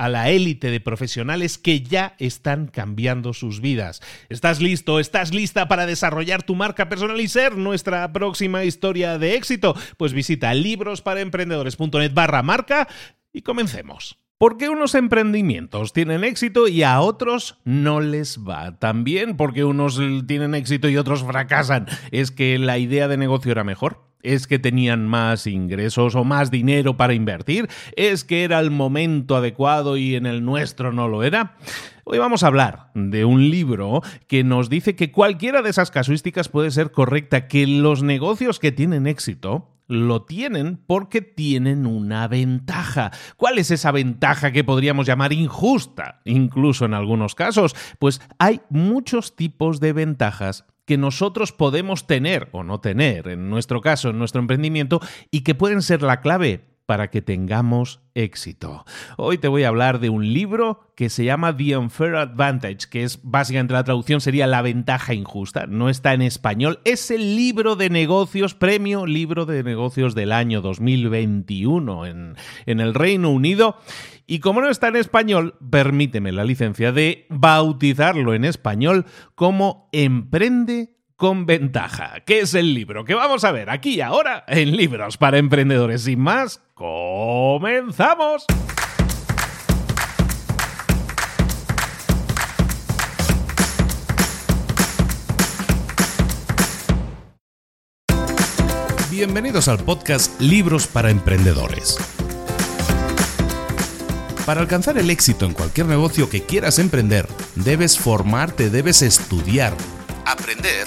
a la élite de profesionales que ya están cambiando sus vidas. ¿Estás listo? ¿Estás lista para desarrollar tu marca personal y ser nuestra próxima historia de éxito? Pues visita librosparaemprendedores.net barra marca y comencemos. ¿Por qué unos emprendimientos tienen éxito y a otros no les va tan bien? Porque unos tienen éxito y otros fracasan. ¿Es que la idea de negocio era mejor? ¿Es que tenían más ingresos o más dinero para invertir? ¿Es que era el momento adecuado y en el nuestro no lo era? Hoy vamos a hablar de un libro que nos dice que cualquiera de esas casuísticas puede ser correcta, que los negocios que tienen éxito lo tienen porque tienen una ventaja. ¿Cuál es esa ventaja que podríamos llamar injusta? Incluso en algunos casos, pues hay muchos tipos de ventajas que nosotros podemos tener o no tener, en nuestro caso, en nuestro emprendimiento, y que pueden ser la clave para que tengamos éxito. Hoy te voy a hablar de un libro que se llama The Unfair Advantage, que es básicamente la traducción sería La ventaja injusta. No está en español. Es el libro de negocios, premio libro de negocios del año 2021 en, en el Reino Unido. Y como no está en español, permíteme la licencia de bautizarlo en español como Emprende con ventaja, que es el libro que vamos a ver aquí y ahora en Libros para Emprendedores. Sin más, comenzamos. Bienvenidos al podcast Libros para Emprendedores. Para alcanzar el éxito en cualquier negocio que quieras emprender, debes formarte, debes estudiar, aprender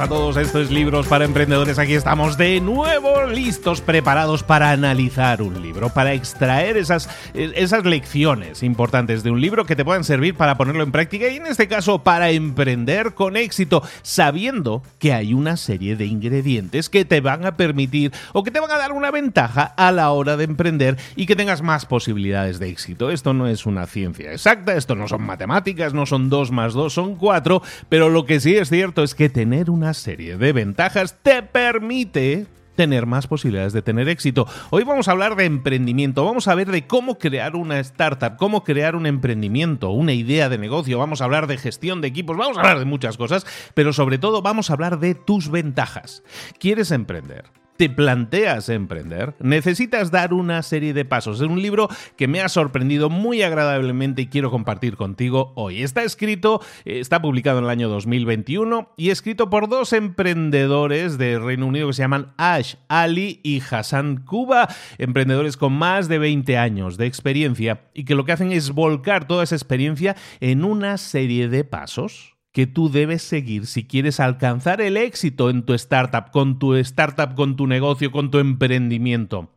A todos, esto es Libros para Emprendedores. Aquí estamos de nuevo listos, preparados para analizar un libro, para extraer esas, esas lecciones importantes de un libro que te puedan servir para ponerlo en práctica y en este caso para emprender con éxito, sabiendo que hay una serie de ingredientes que te van a permitir o que te van a dar una ventaja a la hora de emprender y que tengas más posibilidades de éxito. Esto no es una ciencia exacta, esto no son matemáticas, no son dos más dos, son cuatro, pero lo que sí es cierto es que tener una serie de ventajas te permite tener más posibilidades de tener éxito. Hoy vamos a hablar de emprendimiento, vamos a ver de cómo crear una startup, cómo crear un emprendimiento, una idea de negocio, vamos a hablar de gestión de equipos, vamos a hablar de muchas cosas, pero sobre todo vamos a hablar de tus ventajas. ¿Quieres emprender? Te planteas emprender, necesitas dar una serie de pasos. Es un libro que me ha sorprendido muy agradablemente y quiero compartir contigo hoy. Está escrito, está publicado en el año 2021 y escrito por dos emprendedores de Reino Unido que se llaman Ash Ali y Hassan Kuba, emprendedores con más de 20 años de experiencia y que lo que hacen es volcar toda esa experiencia en una serie de pasos que tú debes seguir si quieres alcanzar el éxito en tu startup, con tu startup, con tu negocio, con tu emprendimiento.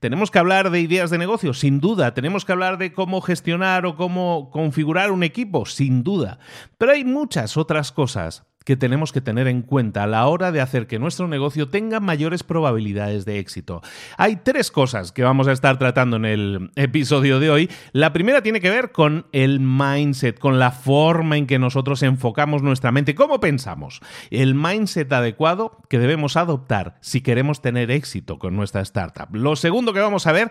Tenemos que hablar de ideas de negocio, sin duda. Tenemos que hablar de cómo gestionar o cómo configurar un equipo, sin duda. Pero hay muchas otras cosas que tenemos que tener en cuenta a la hora de hacer que nuestro negocio tenga mayores probabilidades de éxito. Hay tres cosas que vamos a estar tratando en el episodio de hoy. La primera tiene que ver con el mindset, con la forma en que nosotros enfocamos nuestra mente, cómo pensamos. El mindset adecuado que debemos adoptar si queremos tener éxito con nuestra startup. Lo segundo que vamos a ver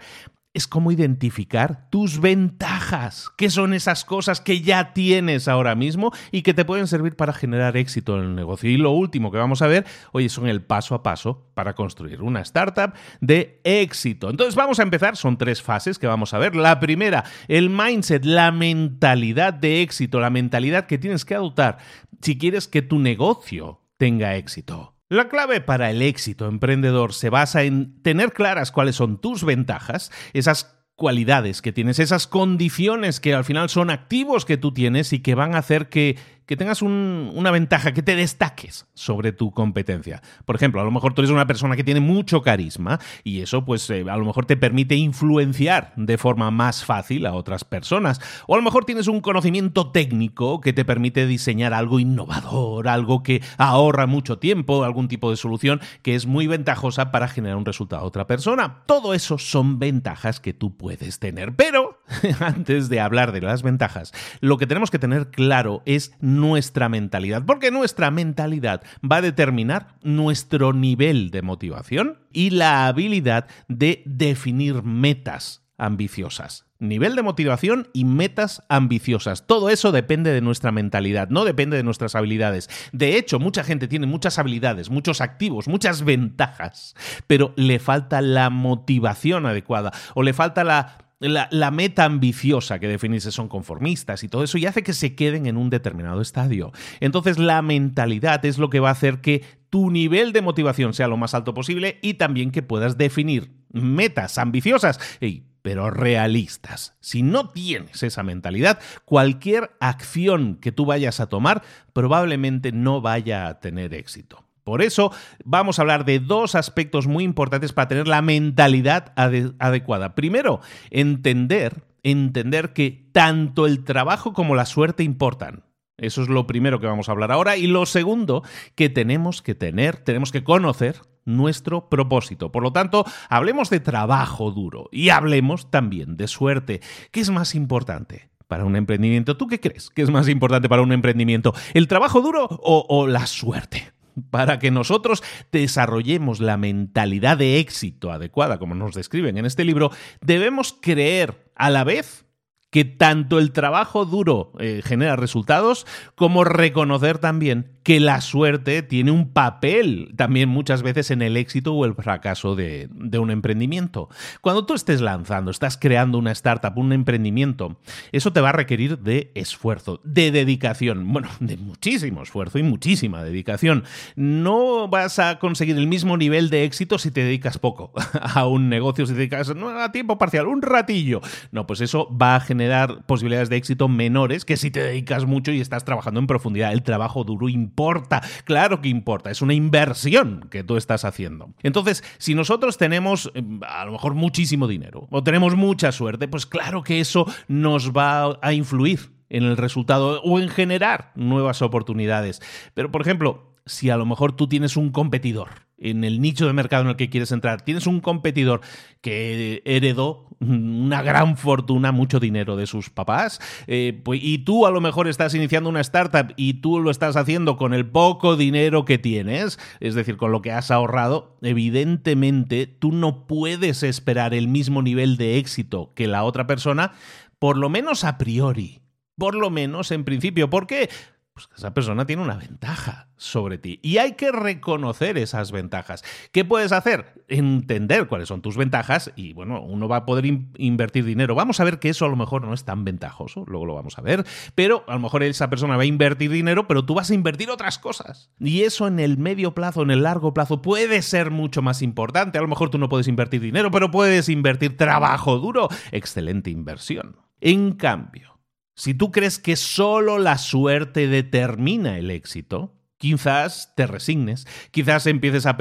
es cómo identificar tus ventajas, qué son esas cosas que ya tienes ahora mismo y que te pueden servir para generar éxito en el negocio. Y lo último que vamos a ver, oye, son el paso a paso para construir una startup de éxito. Entonces vamos a empezar, son tres fases que vamos a ver. La primera, el mindset, la mentalidad de éxito, la mentalidad que tienes que adoptar si quieres que tu negocio tenga éxito. La clave para el éxito emprendedor se basa en tener claras cuáles son tus ventajas, esas cualidades que tienes, esas condiciones que al final son activos que tú tienes y que van a hacer que que tengas una ventaja, que te destaques sobre tu competencia. Por ejemplo, a lo mejor tú eres una persona que tiene mucho carisma y eso pues eh, a lo mejor te permite influenciar de forma más fácil a otras personas. O a lo mejor tienes un conocimiento técnico que te permite diseñar algo innovador, algo que ahorra mucho tiempo, algún tipo de solución que es muy ventajosa para generar un resultado a otra persona. Todo eso son ventajas que tú puedes tener. Pero antes de hablar de las ventajas, lo que tenemos que tener claro es nuestra mentalidad, porque nuestra mentalidad va a determinar nuestro nivel de motivación y la habilidad de definir metas ambiciosas. Nivel de motivación y metas ambiciosas. Todo eso depende de nuestra mentalidad, no depende de nuestras habilidades. De hecho, mucha gente tiene muchas habilidades, muchos activos, muchas ventajas, pero le falta la motivación adecuada o le falta la la, meta ambiciosa que definirse son conformistas y todo eso y hace que se queden en un determinado estadio. Entonces la mentalidad es lo que va a hacer que tu nivel de motivación sea lo más alto posible y también que puedas definir metas ambiciosas. pero realistas. Si no tienes esa mentalidad, cualquier acción que tú vayas a tomar probablemente no vaya a tener éxito. Por eso vamos a hablar de dos aspectos muy importantes para tener la mentalidad adecuada. Primero, entender, entender que tanto el trabajo como la suerte importan. Eso es lo primero que vamos a hablar ahora. Y lo segundo, que tenemos que tener, tenemos que conocer nuestro propósito. Por lo tanto, hablemos de trabajo duro y hablemos también de suerte. ¿Qué es más importante? Para un emprendimiento, ¿tú qué crees que es más importante para un emprendimiento? ¿El trabajo duro o, o la suerte? Para que nosotros desarrollemos la mentalidad de éxito adecuada, como nos describen en este libro, debemos creer a la vez que tanto el trabajo duro eh, genera resultados como reconocer también que la suerte tiene un papel también muchas veces en el éxito o el fracaso de, un emprendimiento. Cuando tú estés lanzando, estás creando una startup, un emprendimiento, eso te va a requerir de esfuerzo, de dedicación, bueno, de muchísimo esfuerzo y muchísima dedicación. No vas a conseguir el mismo nivel de éxito si te dedicas poco a un negocio, si te dedicas a tiempo parcial, un ratillo. No, pues eso va a generar dar posibilidades de éxito menores que si te dedicas mucho y estás trabajando en profundidad. El trabajo duro importa, claro que importa, es una inversión que tú estás haciendo. Entonces, si nosotros tenemos eh, a lo mejor muchísimo dinero o tenemos mucha suerte, pues claro que eso nos va a influir en el resultado o en generar nuevas oportunidades. Pero, por ejemplo, si a lo mejor tú tienes un competidor en el nicho de mercado en el que quieres entrar, tienes un competidor que heredó una gran fortuna, mucho dinero de sus papás, eh, pues, y tú a lo mejor estás iniciando una startup y tú lo estás haciendo con el poco dinero que tienes, es decir, con lo que has ahorrado, evidentemente tú no puedes esperar el mismo nivel de éxito que la otra persona, por lo menos a priori. Por lo menos en principio. ¿Por qué? Pues esa persona tiene una ventaja sobre ti. Y hay que reconocer esas ventajas. ¿Qué puedes hacer? Entender cuáles son tus ventajas y, bueno, uno va a poder invertir dinero. Vamos a ver que eso a lo mejor no es tan ventajoso, luego lo vamos a ver, pero a lo mejor esa persona va a invertir dinero, pero tú vas a invertir otras cosas. Y eso en el medio plazo, en el largo plazo, puede ser mucho más importante. A lo mejor tú no puedes invertir dinero, pero puedes invertir trabajo duro. Excelente inversión. En cambio, si tú crees que solo la suerte determina el éxito, quizás te resignes, quizás empieces a,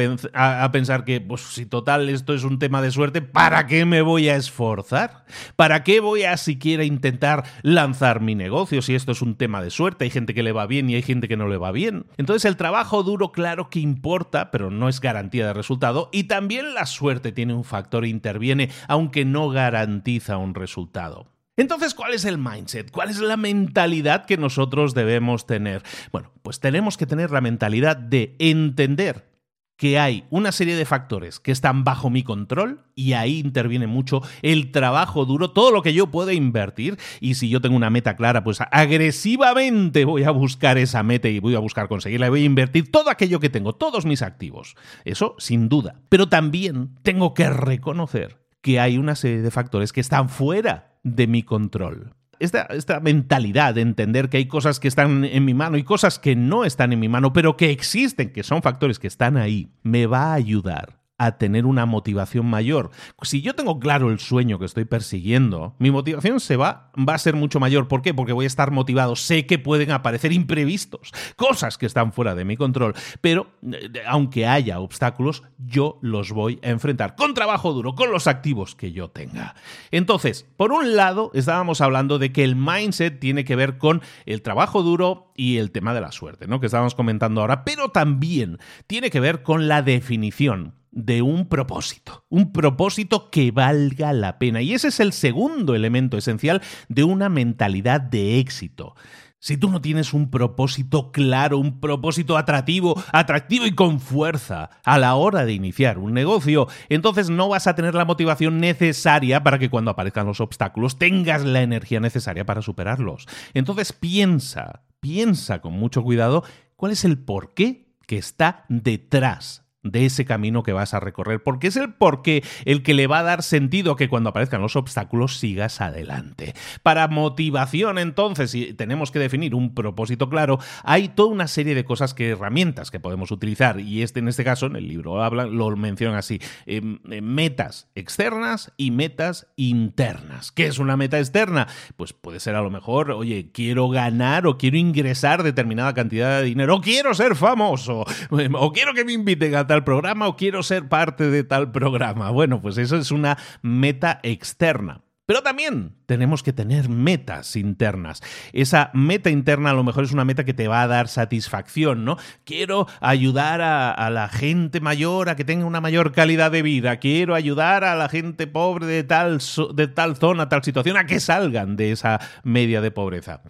pensar que, pues si total esto es un tema de suerte, ¿para qué me voy a esforzar? ¿Para qué voy a siquiera intentar lanzar mi negocio si esto es un tema de suerte? Hay gente que le va bien y hay gente que no le va bien. Entonces el trabajo duro claro que importa, pero no es garantía de resultado y también la suerte tiene un factor e interviene, aunque no garantiza un resultado. Entonces, ¿cuál es el mindset? ¿Cuál es la mentalidad que nosotros debemos tener? Bueno, pues tenemos que tener la mentalidad de entender que hay una serie de factores que están bajo mi control y ahí interviene mucho el trabajo duro, todo lo que yo puedo invertir y si yo tengo una meta clara, pues agresivamente voy a buscar esa meta y voy a buscar conseguirla y voy a invertir todo aquello que tengo, todos mis activos. Eso sin duda. Pero también tengo que reconocer que hay una serie de factores que están fuera de mi control. Esta, esta, mentalidad de entender que hay cosas que están en mi mano y cosas que no están en mi mano, pero que existen, que son factores que están ahí, me va a ayudar a tener una motivación mayor. Si yo tengo claro el sueño que estoy persiguiendo, mi motivación se va, va a ser mucho mayor. ¿Por qué? Porque voy a estar motivado. Sé que pueden aparecer imprevistos, cosas que están fuera de mi control, pero eh, aunque haya obstáculos, yo los voy a enfrentar con trabajo duro, con los activos que yo tenga. Entonces, por un lado, estábamos hablando de que el mindset tiene que ver con el trabajo duro y el tema de la suerte, ¿no? Que estábamos comentando ahora, pero también tiene que ver con la definición de un propósito, un propósito que valga la pena. Y ese es el segundo elemento esencial de una mentalidad de éxito. Si tú no tienes un propósito claro, un propósito atractivo, atractivo y con fuerza a la hora de iniciar un negocio, entonces no vas a tener la motivación necesaria para que cuando aparezcan los obstáculos tengas la energía necesaria para superarlos. Entonces piensa, piensa con mucho cuidado cuál es el porqué que está detrás de ese camino que vas a recorrer, porque es el porqué el que le va a dar sentido que cuando aparezcan los obstáculos sigas adelante. Para motivación, entonces, si tenemos que definir un propósito claro, hay toda una serie de cosas que herramientas que podemos utilizar, y este en este caso, en el libro hablan, lo mencionan así: em, em, metas externas y metas internas. ¿Qué es una meta externa? Pues puede ser a lo mejor, oye, quiero ganar o quiero ingresar determinada cantidad de dinero, o quiero ser famoso, o quiero que me inviten a programa o quiero ser parte de tal programa. Bueno, pues eso es una meta externa. Pero también tenemos que tener metas internas. Esa meta interna a lo mejor es una meta que te va a dar satisfacción, ¿no? Quiero ayudar a, la gente mayor a que tenga una mayor calidad de vida. Quiero ayudar a la gente pobre de tal, de tal zona, tal situación, a que salgan de esa media de pobreza.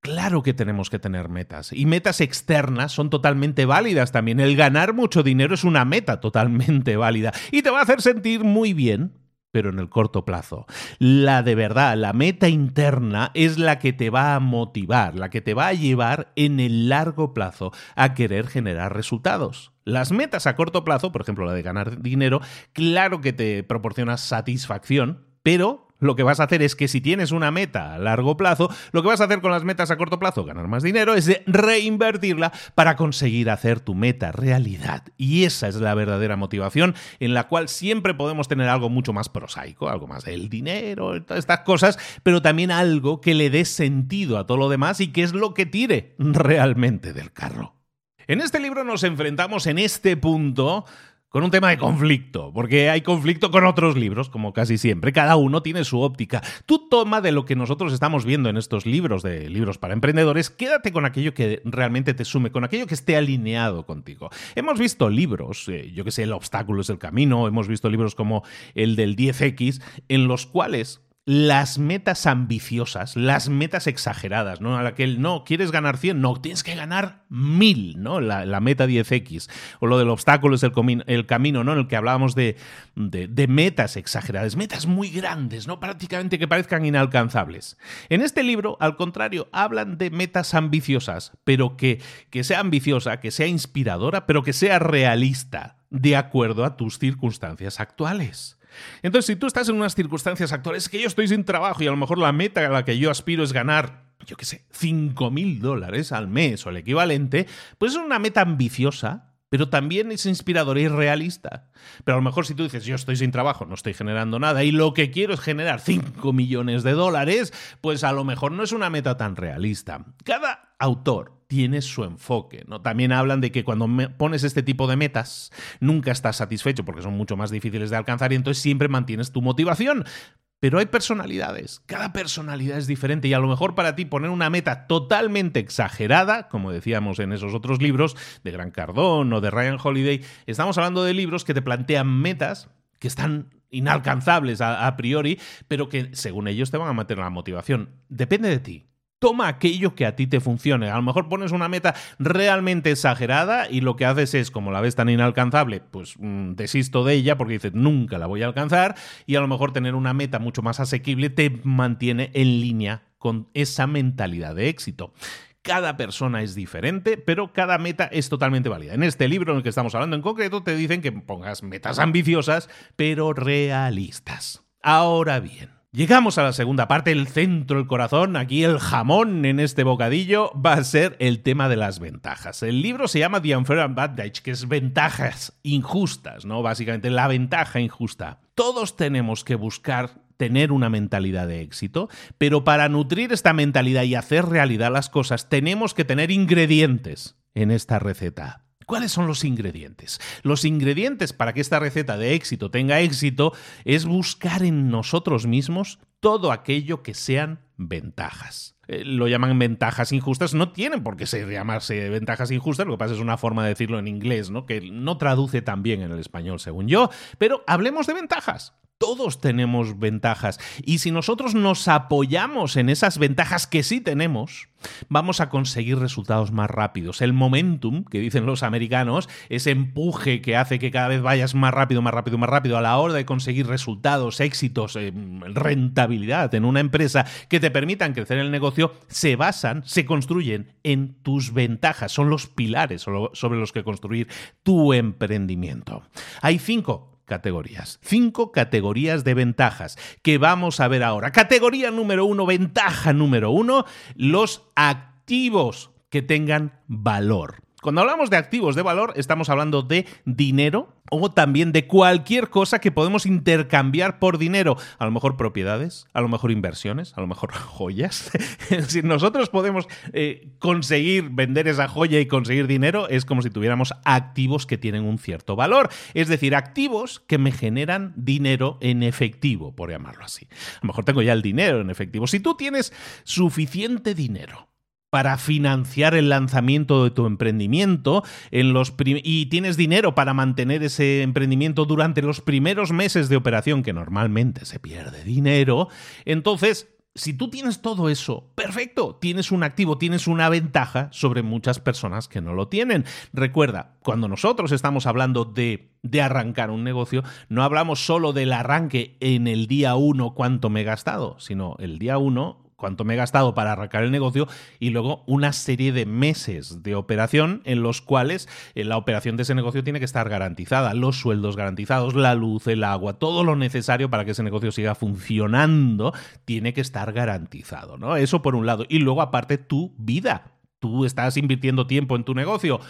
Claro que tenemos que tener metas. Y metas externas son totalmente válidas también. El ganar mucho dinero es una meta totalmente válida. Y te va a hacer sentir muy bien, pero en el corto plazo. La de verdad, la meta interna es la que te va a motivar, la que te va a llevar en el largo plazo a querer generar resultados. Las metas a corto plazo, por ejemplo la de ganar dinero, claro que te proporciona satisfacción, pero lo que vas a hacer es que si tienes una meta a largo plazo, lo que vas a hacer con las metas a corto plazo, ganar más dinero, es reinvertirla para conseguir hacer tu meta realidad. Y esa es la verdadera motivación en la cual siempre podemos tener algo mucho más prosaico, algo más del dinero, todas estas cosas, pero también algo que le dé sentido a todo lo demás y que es lo que tire realmente del carro. En este libro nos enfrentamos en este punto con un tema de conflicto, porque hay conflicto con otros libros, como casi siempre. Cada uno tiene su óptica. Tú toma de lo que nosotros estamos viendo en estos libros de libros para emprendedores, quédate con aquello que realmente te sume, con aquello que esté alineado contigo. Hemos visto libros, eh, yo que sé, El obstáculo es el camino, hemos visto libros como el del 10X, en los cuales las metas ambiciosas, las metas exageradas, ¿no? A la que no, ¿quieres ganar 100? No, tienes que ganar 1000, ¿no? La, meta 10X. O lo del obstáculo es el, el camino, ¿no? En el que hablábamos de, de, metas exageradas, metas muy grandes, ¿no? Prácticamente que parezcan inalcanzables. En este libro, al contrario, hablan de metas ambiciosas, pero que, que sea ambiciosa, que sea inspiradora, pero que sea realista, de acuerdo a tus circunstancias actuales. Entonces, si tú estás en unas circunstancias actuales que yo estoy sin trabajo y a lo mejor la meta a la que yo aspiro es ganar, yo qué sé, 5 mil dólares al mes o el equivalente, pues es una meta ambiciosa, pero también es inspiradora y realista. Pero a lo mejor si tú dices, yo estoy sin trabajo, no estoy generando nada y lo que quiero es generar 5 millones de dólares, pues a lo mejor no es una meta tan realista. Cada autor tiene su enfoque. ¿no? También hablan de que cuando pones este tipo de metas, nunca estás satisfecho porque son mucho más difíciles de alcanzar y entonces siempre mantienes tu motivación. Pero hay personalidades, cada personalidad es diferente y a lo mejor para ti poner una meta totalmente exagerada, como decíamos en esos otros libros de Gran Cardón o de Ryan Holiday, estamos hablando de libros que te plantean metas que están inalcanzables a, a priori, pero que según ellos te van a mantener la motivación. Depende de ti. Toma aquello que a ti te funcione. A lo mejor pones una meta realmente exagerada y lo que haces es, como la ves tan inalcanzable, pues mm, desisto de ella porque dices, nunca la voy a alcanzar. Y a lo mejor tener una meta mucho más asequible te mantiene en línea con esa mentalidad de éxito. Cada persona es diferente, pero cada meta es totalmente válida. En este libro en el que estamos hablando en concreto te dicen que pongas metas ambiciosas, pero realistas. Ahora bien, Llegamos a la segunda parte, el centro, el corazón, aquí el jamón en este bocadillo va a ser el tema de las ventajas. El libro se llama The Unfair Advantage, que es ventajas injustas, ¿no? Básicamente la ventaja injusta. Todos tenemos que buscar tener una mentalidad de éxito, pero para nutrir esta mentalidad y hacer realidad las cosas tenemos que tener ingredientes en esta receta. ¿Cuáles son los ingredientes? Los ingredientes para que esta receta de éxito tenga éxito es buscar en nosotros mismos todo aquello que sean ventajas. Eh, lo llaman ventajas injustas, no tienen por qué ser, llamarse ventajas injustas, lo que pasa es una forma de decirlo en inglés, ¿no? que no traduce tan bien en el español, según yo, pero hablemos de ventajas. Todos tenemos ventajas y si nosotros nos apoyamos en esas ventajas que sí tenemos, vamos a conseguir resultados más rápidos. El momentum, que dicen los americanos, ese empuje que hace que cada vez vayas más rápido, más rápido, más rápido a la hora de conseguir resultados, éxitos, eh, rentabilidad en una empresa que te permitan crecer el negocio, se basan, se construyen en tus ventajas. Son los pilares sobre los que construir tu emprendimiento. Hay cinco categorías. Cinco categorías de ventajas que vamos a ver ahora. Categoría número uno, ventaja número uno, los activos que tengan valor. Cuando hablamos de activos de valor, estamos hablando de dinero o también de cualquier cosa que podemos intercambiar por dinero. A lo mejor propiedades, a lo mejor inversiones, a lo mejor joyas. si nosotros podemos eh, conseguir vender esa joya y conseguir dinero, es como si tuviéramos activos que tienen un cierto valor. Es decir, activos que me generan dinero en efectivo, por llamarlo así. A lo mejor tengo ya el dinero en efectivo. Si tú tienes suficiente dinero para financiar el lanzamiento de tu emprendimiento en los y tienes dinero para mantener ese emprendimiento durante los primeros meses de operación, que normalmente se pierde dinero, entonces si tú tienes todo eso, perfecto, tienes un activo, tienes una ventaja sobre muchas personas que no lo tienen. Recuerda, cuando nosotros estamos hablando de, de arrancar un negocio, no hablamos solo del arranque en el día uno cuánto me he gastado, sino el día uno cuánto me he gastado para arrancar el negocio y luego una serie de meses de operación en los cuales eh, la operación de ese negocio tiene que estar garantizada, los sueldos garantizados, la luz, el agua, todo lo necesario para que ese negocio siga funcionando tiene que estar garantizado, ¿no? Eso por un lado. Y luego aparte tu vida. Tú estás invirtiendo tiempo en tu negocio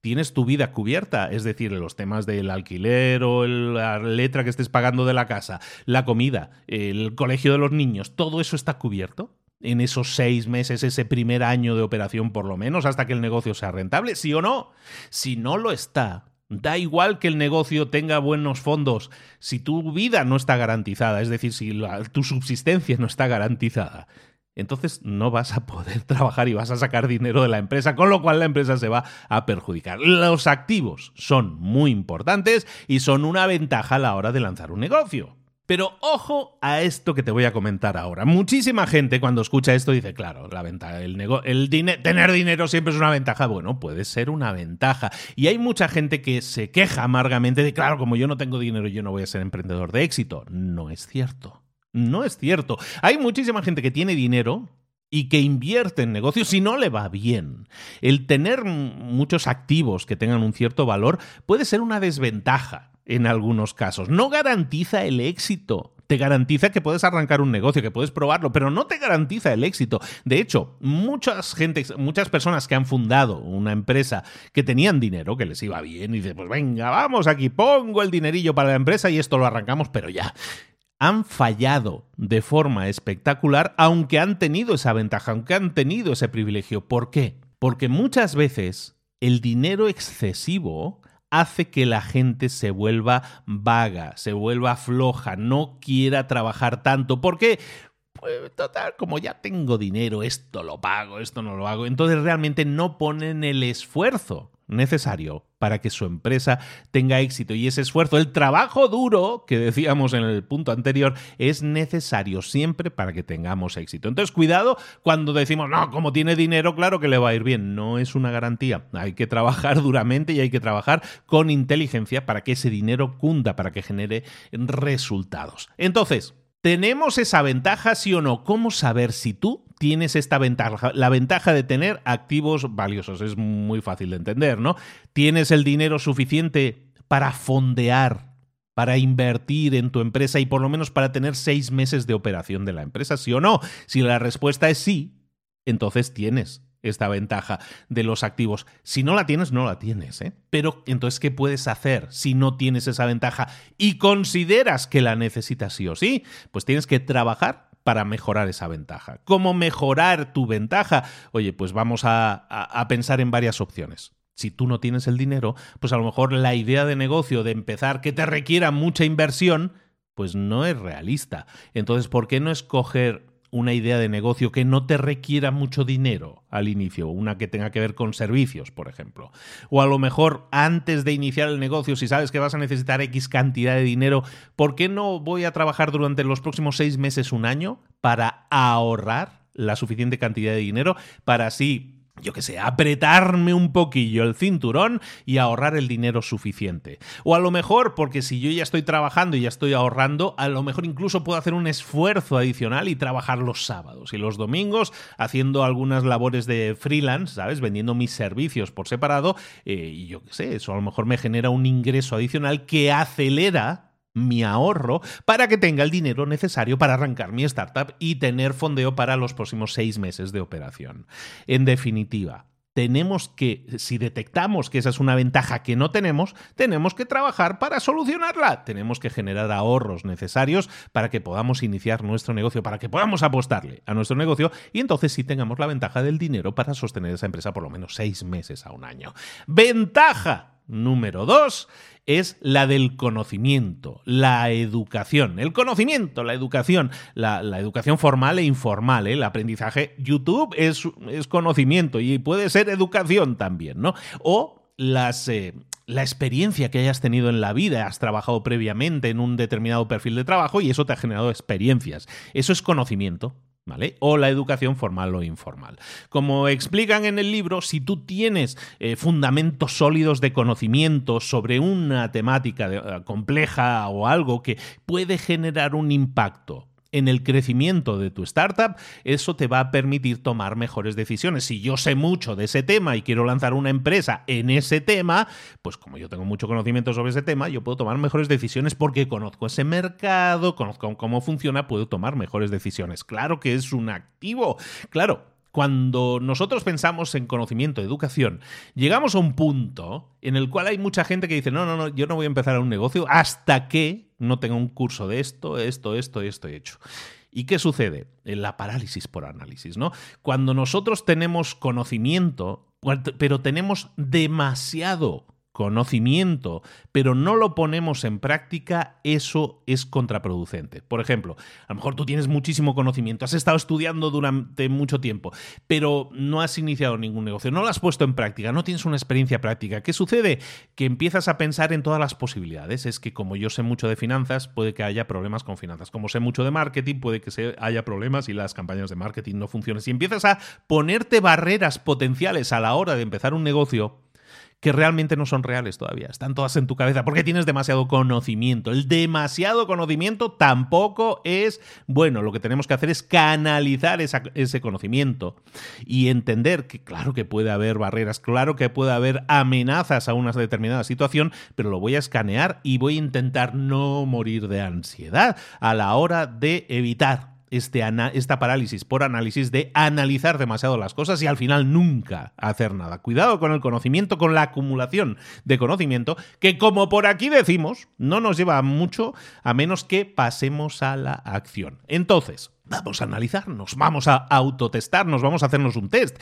tienes tu vida cubierta, es decir, los temas del alquiler o la letra que estés pagando de la casa, la comida, el colegio de los niños, todo eso está cubierto en esos seis meses, ese primer año de operación por lo menos, hasta que el negocio sea rentable, sí o no. Si no lo está, Da igual que el negocio tenga buenos fondos, si tu vida no está garantizada, es decir, si tu subsistencia no está garantizada, entonces no vas a poder trabajar y vas a sacar dinero de la empresa, con lo cual la empresa se va a perjudicar. Los activos son muy importantes y son una ventaja a la hora de lanzar un negocio. Pero ojo a esto que te voy a comentar ahora. Muchísima gente cuando escucha esto dice, claro, la ventaja, el, el tener dinero siempre es una ventaja. Bueno, puede ser una ventaja. Y hay mucha gente que se queja amargamente de, claro, como yo no tengo dinero, yo no voy a ser emprendedor de éxito. No es cierto. No es cierto. Hay muchísima gente que tiene dinero y que invierte en negocios si no le va bien. El tener muchos activos que tengan un cierto valor puede ser una desventaja en algunos casos. No garantiza el éxito. Te garantiza que puedes arrancar un negocio, que puedes probarlo, pero no te garantiza el éxito. De hecho, muchas gente, muchas personas que han fundado una empresa que tenían dinero, que les iba bien, y dicen, pues venga, vamos, aquí pongo el dinerillo para la empresa y esto lo arrancamos, pero ya han fallado de forma espectacular, aunque han tenido esa ventaja, aunque han tenido ese privilegio. ¿Por qué? Porque muchas veces el dinero excesivo hace que la gente se vuelva vaga, se vuelva floja, no quiera trabajar tanto. ¿Por qué? Pues total, como ya tengo dinero, esto lo pago, esto no lo hago. Entonces realmente no ponen el esfuerzo necesario para que su empresa tenga éxito. Y ese esfuerzo, el trabajo duro que decíamos en el punto anterior, es necesario siempre para que tengamos éxito. Entonces, cuidado cuando decimos, no, como tiene dinero, claro que le va a ir bien. No es una garantía. Hay que trabajar duramente y hay que trabajar con inteligencia para que ese dinero cunda, para que genere resultados. Entonces, ¿tenemos esa ventaja, sí o no? ¿Cómo saber si tú tienes esta ventaja, la ventaja de tener activos valiosos. Es muy fácil de entender, ¿no? Tienes el dinero suficiente para fondear, para invertir en tu empresa y por lo menos para tener seis meses de operación de la empresa, sí o no. Si la respuesta es sí, entonces tienes esta ventaja de los activos. Si no la tienes, no la tienes. ¿eh? Pero entonces, ¿qué puedes hacer si no tienes esa ventaja y consideras que la necesitas sí o sí? Pues tienes que trabajar para mejorar esa ventaja. ¿Cómo mejorar tu ventaja? Oye, pues vamos a, pensar en varias opciones si tú no tienes el dinero, pues a lo mejor la idea de negocio de empezar que te requiera mucha inversión, pues no es realista. Entonces, ¿por qué no escoger una idea de negocio que no te requiera mucho dinero al inicio, una que tenga que ver con servicios, por ejemplo. O a lo mejor antes de iniciar el negocio, si sabes que vas a necesitar X cantidad de dinero, ¿por qué no voy a trabajar durante los próximos seis meses, un año, para ahorrar la suficiente cantidad de dinero para así yo qué sé, apretarme un poquillo el cinturón y ahorrar el dinero suficiente. O a lo mejor, porque si yo ya estoy trabajando y ya estoy ahorrando, a lo mejor incluso puedo hacer un esfuerzo adicional y trabajar los sábados y los domingos haciendo algunas labores de freelance, ¿sabes? Vendiendo mis servicios por separado. Eh, y yo qué sé, eso a lo mejor me genera un ingreso adicional que acelera mi ahorro para que tenga el dinero necesario para arrancar mi startup y tener fondeo para los próximos seis meses de operación. En definitiva, tenemos que, si detectamos que esa es una ventaja que no tenemos, tenemos que trabajar para solucionarla. Tenemos que generar ahorros necesarios para que podamos iniciar nuestro negocio, para que podamos apostarle a nuestro negocio y entonces sí tengamos la ventaja del dinero para sostener esa empresa por lo menos seis meses a un año. Ventaja número dos es la del conocimiento, la educación. El conocimiento, la educación, la, educación formal e informal, ¿eh? el aprendizaje. YouTube es, es, conocimiento y puede ser educación también, ¿no? O las... Eh, la experiencia que hayas tenido en la vida, has trabajado previamente en un determinado perfil de trabajo y eso te ha generado experiencias. Eso es conocimiento. O la educación formal o informal. Como explican en el libro, si tú tienes eh, fundamentos sólidos de conocimiento sobre una temática eh, compleja o algo que puede generar un impacto en el crecimiento de tu startup, eso te va a permitir tomar mejores decisiones. Si yo sé mucho de ese tema y quiero lanzar una empresa en ese tema, pues como yo tengo mucho conocimiento sobre ese tema, yo puedo tomar mejores decisiones porque conozco ese mercado, conozco cómo funciona, puedo tomar mejores decisiones. Claro que es un activo. Claro, cuando nosotros pensamos en conocimiento, educación, llegamos a un punto en el cual hay mucha gente que dice, no, no, no, yo no voy a empezar un negocio hasta que no tenga un curso de esto, esto, esto, esto hecho. ¿Y qué sucede? La parálisis por análisis, ¿no? Cuando nosotros tenemos conocimiento, pero tenemos demasiado conocimiento, pero no lo ponemos en práctica, eso es contraproducente. Por ejemplo, a lo mejor tú tienes muchísimo conocimiento, has estado estudiando durante mucho tiempo, pero no has iniciado ningún negocio, no lo has puesto en práctica, no tienes una experiencia práctica. ¿Qué sucede? Que empiezas a pensar en todas las posibilidades. Es que como yo sé mucho de finanzas, puede que haya problemas con finanzas. Como sé mucho de marketing, puede que haya problemas y las campañas de marketing no funcionen. Si empiezas a ponerte barreras potenciales a la hora de empezar un negocio, que realmente no son reales todavía. Están todas en tu cabeza porque tienes demasiado conocimiento. El demasiado conocimiento tampoco es bueno. Lo que tenemos que hacer es canalizar ese conocimiento y entender que claro que puede haber barreras, claro que puede haber amenazas a una determinada situación, pero lo voy a escanear y voy a intentar no morir de ansiedad a la hora de evitar este esta parálisis por análisis de analizar demasiado las cosas y al final nunca hacer nada. Cuidado con el conocimiento, con la acumulación de conocimiento, que como por aquí decimos, no nos lleva mucho a menos que pasemos a la acción. Entonces, vamos a analizarnos, vamos a autotestarnos, vamos a hacernos un test.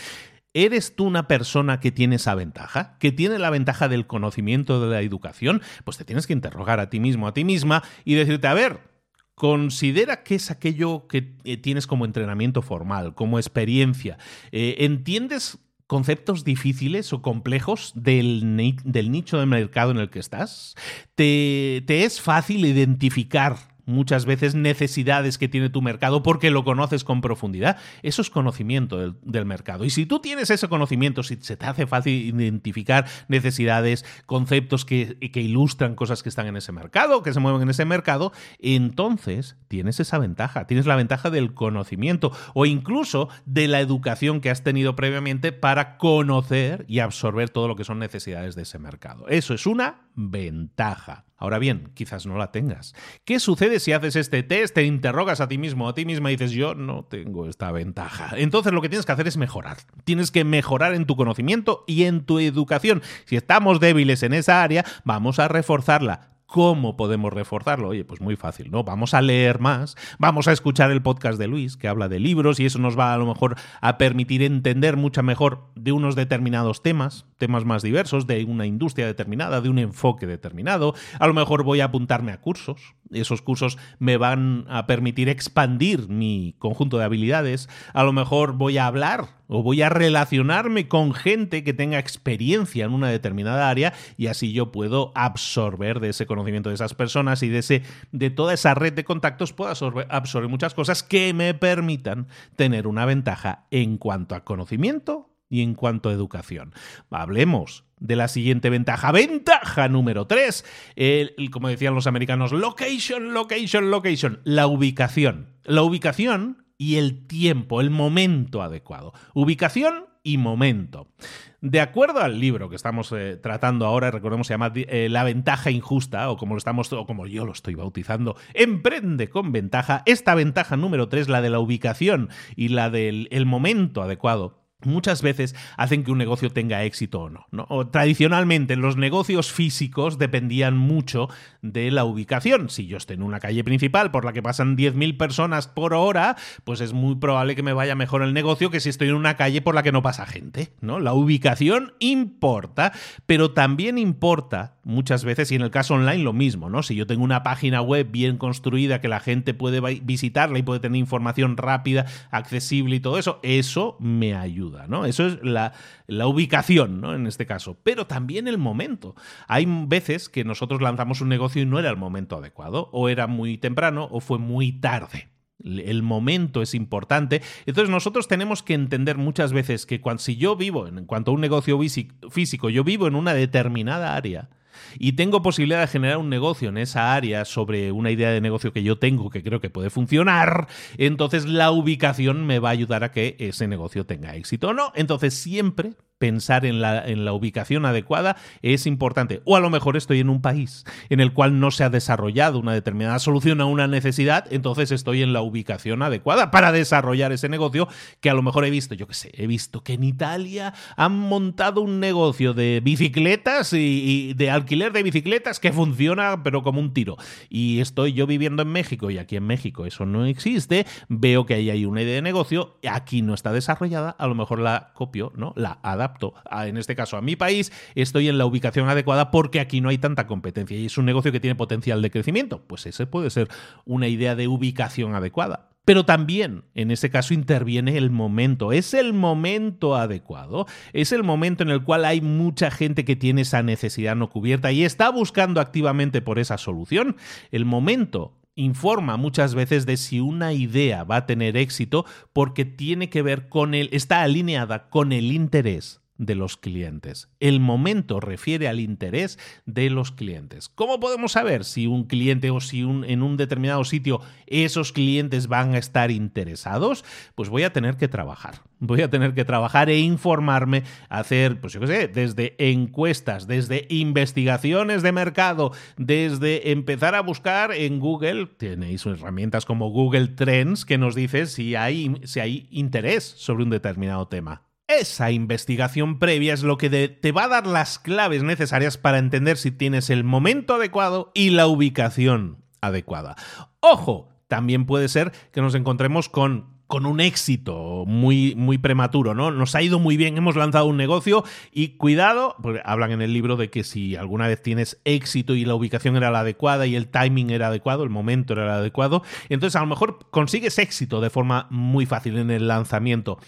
¿Eres tú una persona que tiene esa ventaja? ¿Que tiene la ventaja del conocimiento de la educación? Pues te tienes que interrogar a ti mismo, a ti misma y decirte, a ver, Considera que es aquello que eh, tienes como entrenamiento formal, como experiencia. Eh, ¿Entiendes conceptos difíciles o complejos del, nicho de mercado en el que estás? ¿Te, ¿Te es fácil identificar muchas veces necesidades que tiene tu mercado porque lo conoces con profundidad. Eso es conocimiento del, mercado. Y si tú tienes ese conocimiento, si se te hace fácil identificar necesidades, conceptos que, que ilustran cosas que están en ese mercado, que se mueven en ese mercado, entonces tienes esa ventaja. Tienes la ventaja del conocimiento o incluso de la educación que has tenido previamente para conocer y absorber todo lo que son necesidades de ese mercado. Eso es una ventaja. Ahora bien, quizás no la tengas. ¿Qué sucede si haces este test, te interrogas a ti mismo, a ti misma y dices yo no tengo esta ventaja? Entonces lo que tienes que hacer es mejorar. Tienes que mejorar en tu conocimiento y en tu educación. Si estamos débiles en esa área, vamos a reforzarla. ¿Cómo podemos reforzarlo? Oye, pues muy fácil, ¿no? Vamos a leer más, vamos a escuchar el podcast de Luis, que habla de libros, y eso nos va a lo mejor a permitir entender mucho mejor de unos determinados temas, temas más diversos, de una industria determinada, de un enfoque determinado. A lo mejor voy a apuntarme a cursos, esos cursos me van a permitir expandir mi conjunto de habilidades. A lo mejor voy a hablar o voy a relacionarme con gente que tenga experiencia en una determinada área y así yo puedo absorber de ese conocimiento de esas personas y de, ese, de toda esa red de contactos puedo absorber, absorber muchas cosas que me permitan tener una ventaja en cuanto a conocimiento y en cuanto a educación. Hablemos de la siguiente ventaja. Ventaja número 3. como decían los americanos, location, location, location. La ubicación. La ubicación y el tiempo, el momento adecuado. Ubicación y momento. De acuerdo al libro que estamos eh, tratando ahora, recordemos se llama eh, La ventaja injusta, o como lo estamos, o como yo lo estoy bautizando, Emprende con ventaja. Esta ventaja número 3, la de la ubicación y la del el momento adecuado muchas veces hacen que un negocio tenga éxito o no, ¿no? tradicionalmente los negocios físicos dependían mucho de la ubicación. Si yo estoy en una calle principal por la que pasan 10.000 personas por hora, pues es muy probable que me vaya mejor el negocio que si estoy en una calle por la que no pasa gente, ¿no? La ubicación importa, pero también importa muchas veces, y en el caso online lo mismo, ¿no? Si yo tengo una página web bien construida que la gente puede visitarla y puede tener información rápida, accesible y todo eso, eso me ayuda. ¿No? Eso es la, ubicación, ¿no? En este caso. Pero también el momento. Hay veces que nosotros lanzamos un negocio y no era el momento adecuado, o era muy temprano, o fue muy tarde. El momento es importante. Entonces nosotros tenemos que entender muchas veces que cuando, si yo vivo, en cuanto a un negocio físico, yo vivo en una determinada área, y tengo posibilidad de generar un negocio en esa área sobre una idea de negocio que yo tengo que creo que puede funcionar, entonces la ubicación me va a ayudar a que ese negocio tenga éxito o no. Entonces siempre pensar en la, en la, ubicación adecuada es importante. O a lo mejor estoy en un país en el cual no se ha desarrollado una determinada solución a una necesidad, entonces estoy en la ubicación adecuada para desarrollar ese negocio que a lo mejor he visto, yo qué sé, he visto que en Italia han montado un negocio de bicicletas y, de alquiler de bicicletas que funciona pero como un tiro. Y estoy yo viviendo en México y aquí en México eso no existe, veo que ahí hay una idea de negocio, aquí no está desarrollada, a lo mejor la copio, ¿no? La adapto a, en este caso a mi país, estoy en la ubicación adecuada porque aquí no hay tanta competencia y es un negocio que tiene potencial de crecimiento. Pues ese puede ser una idea de ubicación adecuada. Pero también en ese caso interviene el momento. Es el momento adecuado. Es el momento en el cual hay mucha gente que tiene esa necesidad no cubierta y está buscando activamente por esa solución. El momento informa muchas veces de si una idea va a tener éxito porque tiene que ver con el, está alineada con el interés de los clientes. El momento refiere al interés de los clientes. ¿Cómo podemos saber si un cliente o si un, en un determinado sitio esos clientes van a estar interesados? Pues voy a tener que trabajar. Voy a tener que trabajar e informarme, hacer, pues yo qué sé, desde encuestas, desde investigaciones de mercado, desde empezar a buscar en Google, tenéis herramientas como Google Trends que nos dice si hay, si hay interés sobre un determinado tema. Esa investigación previa es lo que te va a dar las claves necesarias para entender si tienes el momento adecuado y la ubicación adecuada. Ojo, también puede ser que nos encontremos con con un éxito muy, muy prematuro, ¿no? Nos ha ido muy bien, hemos lanzado un negocio y cuidado, porque hablan en el libro de que si alguna vez tienes éxito y la ubicación era la adecuada y el timing era adecuado, el momento era el adecuado, entonces a lo mejor consigues éxito de forma muy fácil en el lanzamiento.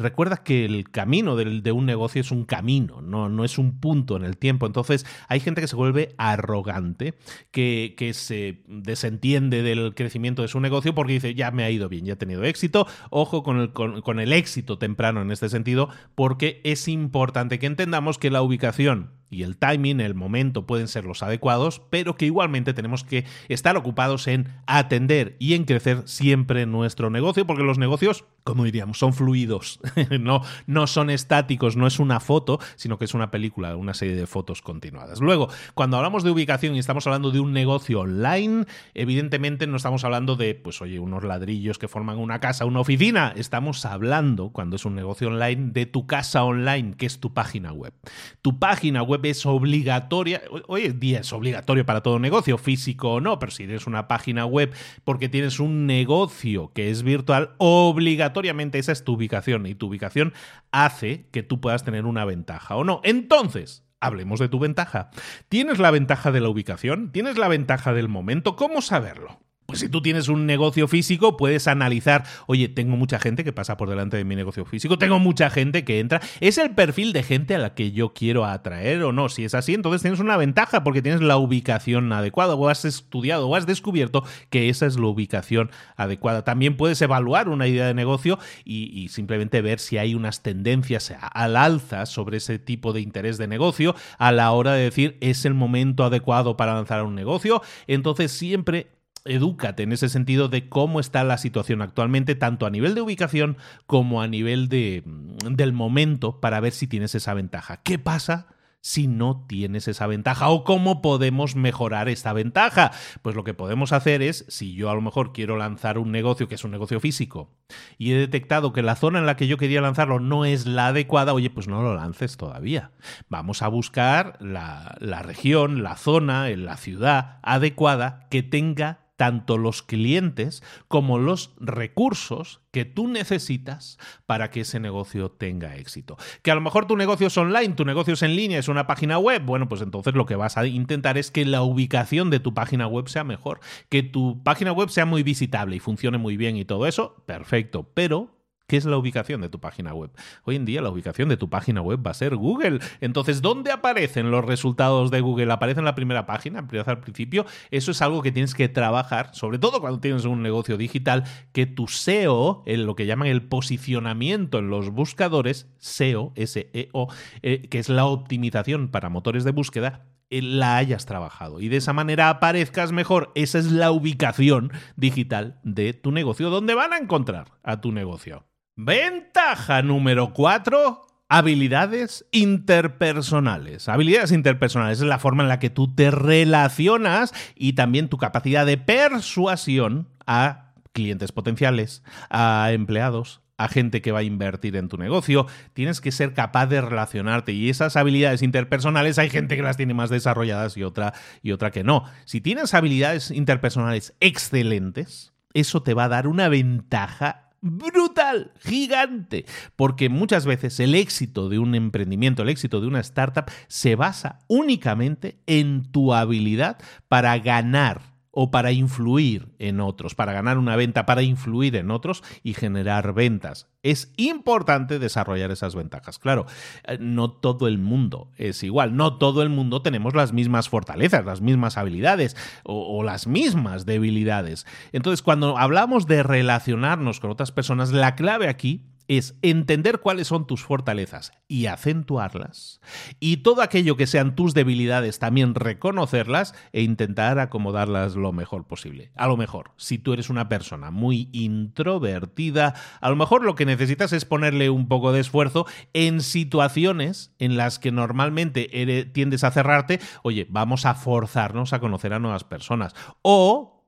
Recuerda que el camino de, un negocio es un camino, no, no, es un punto en el tiempo. Entonces hay gente que se vuelve arrogante, que, que, se desentiende del crecimiento de su negocio porque dice, ya me ha ido bien, ya he tenido éxito. Ojo con el, con el éxito temprano en este sentido, porque es importante que entendamos que la ubicación y el timing, el momento pueden ser los adecuados, pero que igualmente tenemos que estar ocupados en atender y en crecer siempre nuestro negocio, porque los negocios, como diríamos, son fluidos, no, no son estáticos, no es una foto, sino que es una película, una serie de fotos continuadas. Luego, cuando hablamos de ubicación y estamos hablando de un negocio online, evidentemente no estamos hablando de, pues oye, unos ladrillos que forman una casa, una oficina, estamos hablando, cuando es un negocio online, de tu casa online, que es tu página web. Tu página web es obligatoria, hoy día es obligatorio para todo negocio, físico o no, pero si tienes una página web porque tienes un negocio que es virtual, obligatoriamente esa es tu ubicación y tu ubicación hace que tú puedas tener una ventaja o no. Entonces, hablemos de tu ventaja. ¿Tienes la ventaja de la ubicación? ¿Tienes la ventaja del momento? ¿Cómo saberlo? Pues si tú tienes un negocio físico, puedes analizar, oye, tengo mucha gente que pasa por delante de mi negocio físico, tengo mucha gente que entra. ¿Es el perfil de gente a la que yo quiero atraer o no? Si es así, entonces tienes una ventaja porque tienes la ubicación adecuada o has estudiado o has descubierto que esa es la ubicación adecuada. También puedes evaluar una idea de negocio y, simplemente ver si hay unas tendencias al alza sobre ese tipo de interés de negocio a la hora de decir es el momento adecuado para lanzar un negocio. Entonces siempre edúcate en ese sentido de cómo está la situación actualmente, tanto a nivel de ubicación como a nivel de, mm, del momento, para ver si tienes esa ventaja. ¿Qué pasa? si no tienes esa ventaja o cómo podemos mejorar esta ventaja. Pues lo que podemos hacer es, si yo a lo mejor quiero lanzar un negocio que es un negocio físico y he detectado que la zona en la que yo quería lanzarlo no es la adecuada, oye, pues no lo lances todavía. Vamos a buscar la, la región, la zona, la ciudad adecuada que tenga tanto los clientes como los recursos que tú necesitas para que ese negocio tenga éxito. Que a lo mejor tu negocio es online, tu negocio es en línea, es una página web, bueno, pues entonces lo que vas a intentar es que la ubicación de tu página web sea mejor, que tu página web sea muy visitable y funcione muy bien y todo eso, perfecto, pero ¿Qué es la ubicación de tu página web? Hoy en día la ubicación de tu página web va a ser Google. Entonces, ¿dónde aparecen los resultados de Google? ¿Aparecen en la primera página, al principio? Eso es algo que tienes que trabajar, sobre todo cuando tienes un negocio digital, que tu SEO, lo que llaman el posicionamiento en los buscadores, SEO, S-E-O, eh, que es la optimización para motores de búsqueda, eh, la hayas trabajado y de esa manera aparezcas mejor. Esa es la ubicación digital de tu negocio, donde van a encontrar a tu negocio. Ventaja número 4. Habilidades interpersonales. Habilidades interpersonales es la forma en la que tú te relacionas y también tu capacidad de persuasión a clientes potenciales, a empleados, a gente que va a invertir en tu negocio. Tienes que ser capaz de relacionarte y esas habilidades interpersonales hay gente que las tiene más desarrolladas y otra y otra que no. Si tienes habilidades interpersonales excelentes, eso te va a dar una ventaja brutal, gigante, porque muchas veces el éxito de un emprendimiento, el éxito de una startup se basa únicamente en tu habilidad para ganar o para influir en otros, para ganar una venta, para influir en otros y generar ventas. Es importante desarrollar esas ventajas. Claro, eh, no todo el mundo es igual, no todo el mundo tenemos las mismas fortalezas, las mismas habilidades o, o las mismas debilidades. Entonces, cuando hablamos de relacionarnos con otras personas, la clave aquí es entender cuáles son tus fortalezas y acentuarlas, y todo aquello que sean tus debilidades también reconocerlas e intentar acomodarlas lo mejor posible. A lo mejor, si tú eres una persona muy introvertida, a lo mejor lo que necesitas es ponerle un poco de esfuerzo en situaciones en las que normalmente tiendes a cerrarte, oye, vamos a forzarnos a conocer a nuevas personas. O